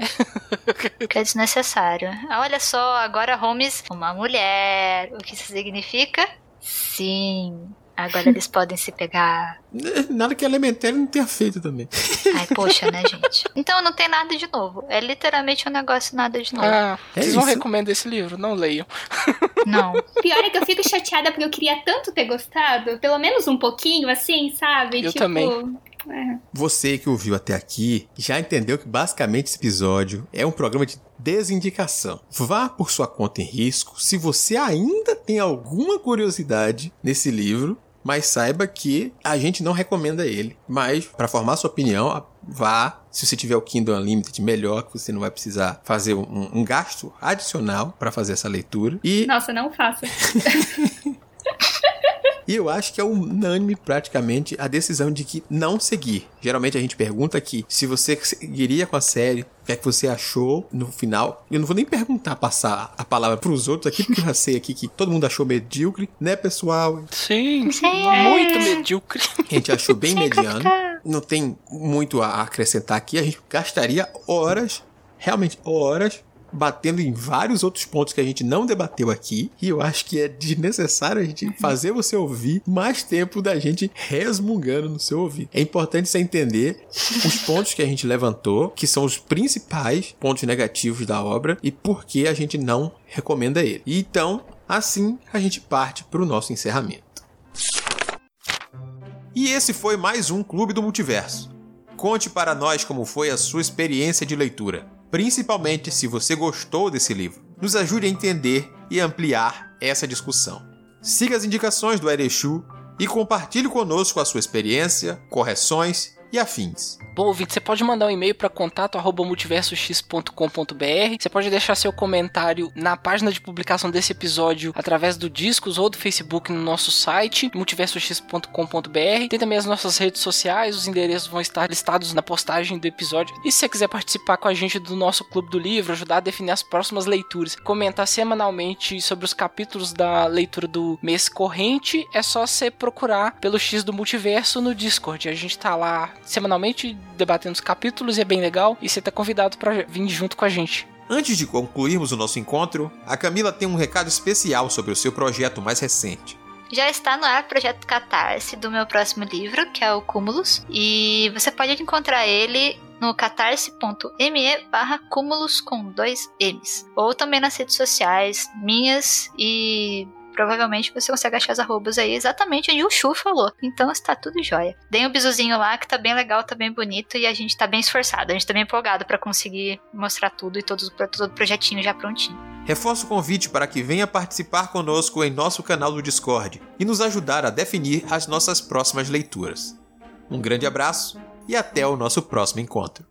Speaker 3: que é desnecessário. Olha só, agora Holmes, uma mulher. O que isso significa? Sim, Agora eles podem se pegar.
Speaker 1: Nada que a Elementário não tenha feito também.
Speaker 3: Ai, poxa, né, gente? Então não tem nada de novo. É literalmente um negócio nada de novo.
Speaker 2: Ah, é vocês não recomendam esse livro? Não leiam.
Speaker 3: Não.
Speaker 4: Pior é que eu fico chateada porque eu queria tanto ter gostado. Pelo menos um pouquinho, assim, sabe?
Speaker 2: Eu tipo... também.
Speaker 1: É. Você que ouviu até aqui já entendeu que basicamente esse episódio é um programa de desindicação. Vá por sua conta em risco se você ainda tem alguma curiosidade nesse livro, mas saiba que a gente não recomenda ele. Mas, para formar sua opinião, vá. Se você tiver o Kindle Unlimited, melhor, que você não vai precisar fazer um, um gasto adicional para fazer essa leitura. E...
Speaker 4: Nossa, não faça.
Speaker 1: E eu acho que é unânime praticamente a decisão de que não seguir. Geralmente a gente pergunta aqui se você seguiria com a série, o que é que você achou no final. Eu não vou nem perguntar, passar a palavra pros outros aqui, porque eu já sei aqui que todo mundo achou medíocre, né, pessoal?
Speaker 2: Sim, é. muito medíocre.
Speaker 1: A gente achou bem mediano. Não tem muito a acrescentar aqui. A gente gastaria horas, realmente horas, batendo em vários outros pontos que a gente não debateu aqui. E eu acho que é desnecessário a gente fazer você ouvir mais tempo da gente resmungando no seu ouvido. É importante você entender os pontos que a gente levantou, que são os principais pontos negativos da obra e por que a gente não recomenda ele. Então, assim a gente parte para o nosso encerramento. E esse foi mais um Clube do Multiverso. Conte para nós como foi a sua experiência de leitura principalmente se você gostou desse livro. Nos ajude a entender e ampliar essa discussão. Siga as indicações do Erechu e compartilhe conosco a sua experiência, correções e afins.
Speaker 2: Bom, ouvinte, você pode mandar um e-mail para contato@multiversox.com.br. Você pode deixar seu comentário na página de publicação desse episódio através do Discos ou do Facebook no nosso site multiversox.com.br. Tem também as nossas redes sociais, os endereços vão estar listados na postagem do episódio. E se você quiser participar com a gente do nosso clube do livro, ajudar a definir as próximas leituras, comentar semanalmente sobre os capítulos da leitura do mês corrente, é só você procurar pelo X do Multiverso no Discord. A gente tá lá semanalmente debatendo os capítulos e é bem legal. E você tá convidado para vir junto com a gente.
Speaker 1: Antes de concluirmos o nosso encontro, a Camila tem um recado especial sobre o seu projeto mais recente.
Speaker 3: Já está no ar o projeto Catarse do meu próximo livro, que é o Cúmulos, e você pode encontrar ele no catarse.me barra cúmulos com dois M's. Ou também nas redes sociais minhas e provavelmente você consegue achar as arrobas aí exatamente onde o Chu falou. Então está tudo jóia. Dê um bisuzinho lá que tá bem legal, tá bem bonito e a gente tá bem esforçado. A gente tá bem empolgado para conseguir mostrar tudo e todo, todo o projetinho já prontinho.
Speaker 1: Reforço o convite para que venha participar conosco em nosso canal do Discord e nos ajudar a definir as nossas próximas leituras. Um grande abraço e até o nosso próximo encontro.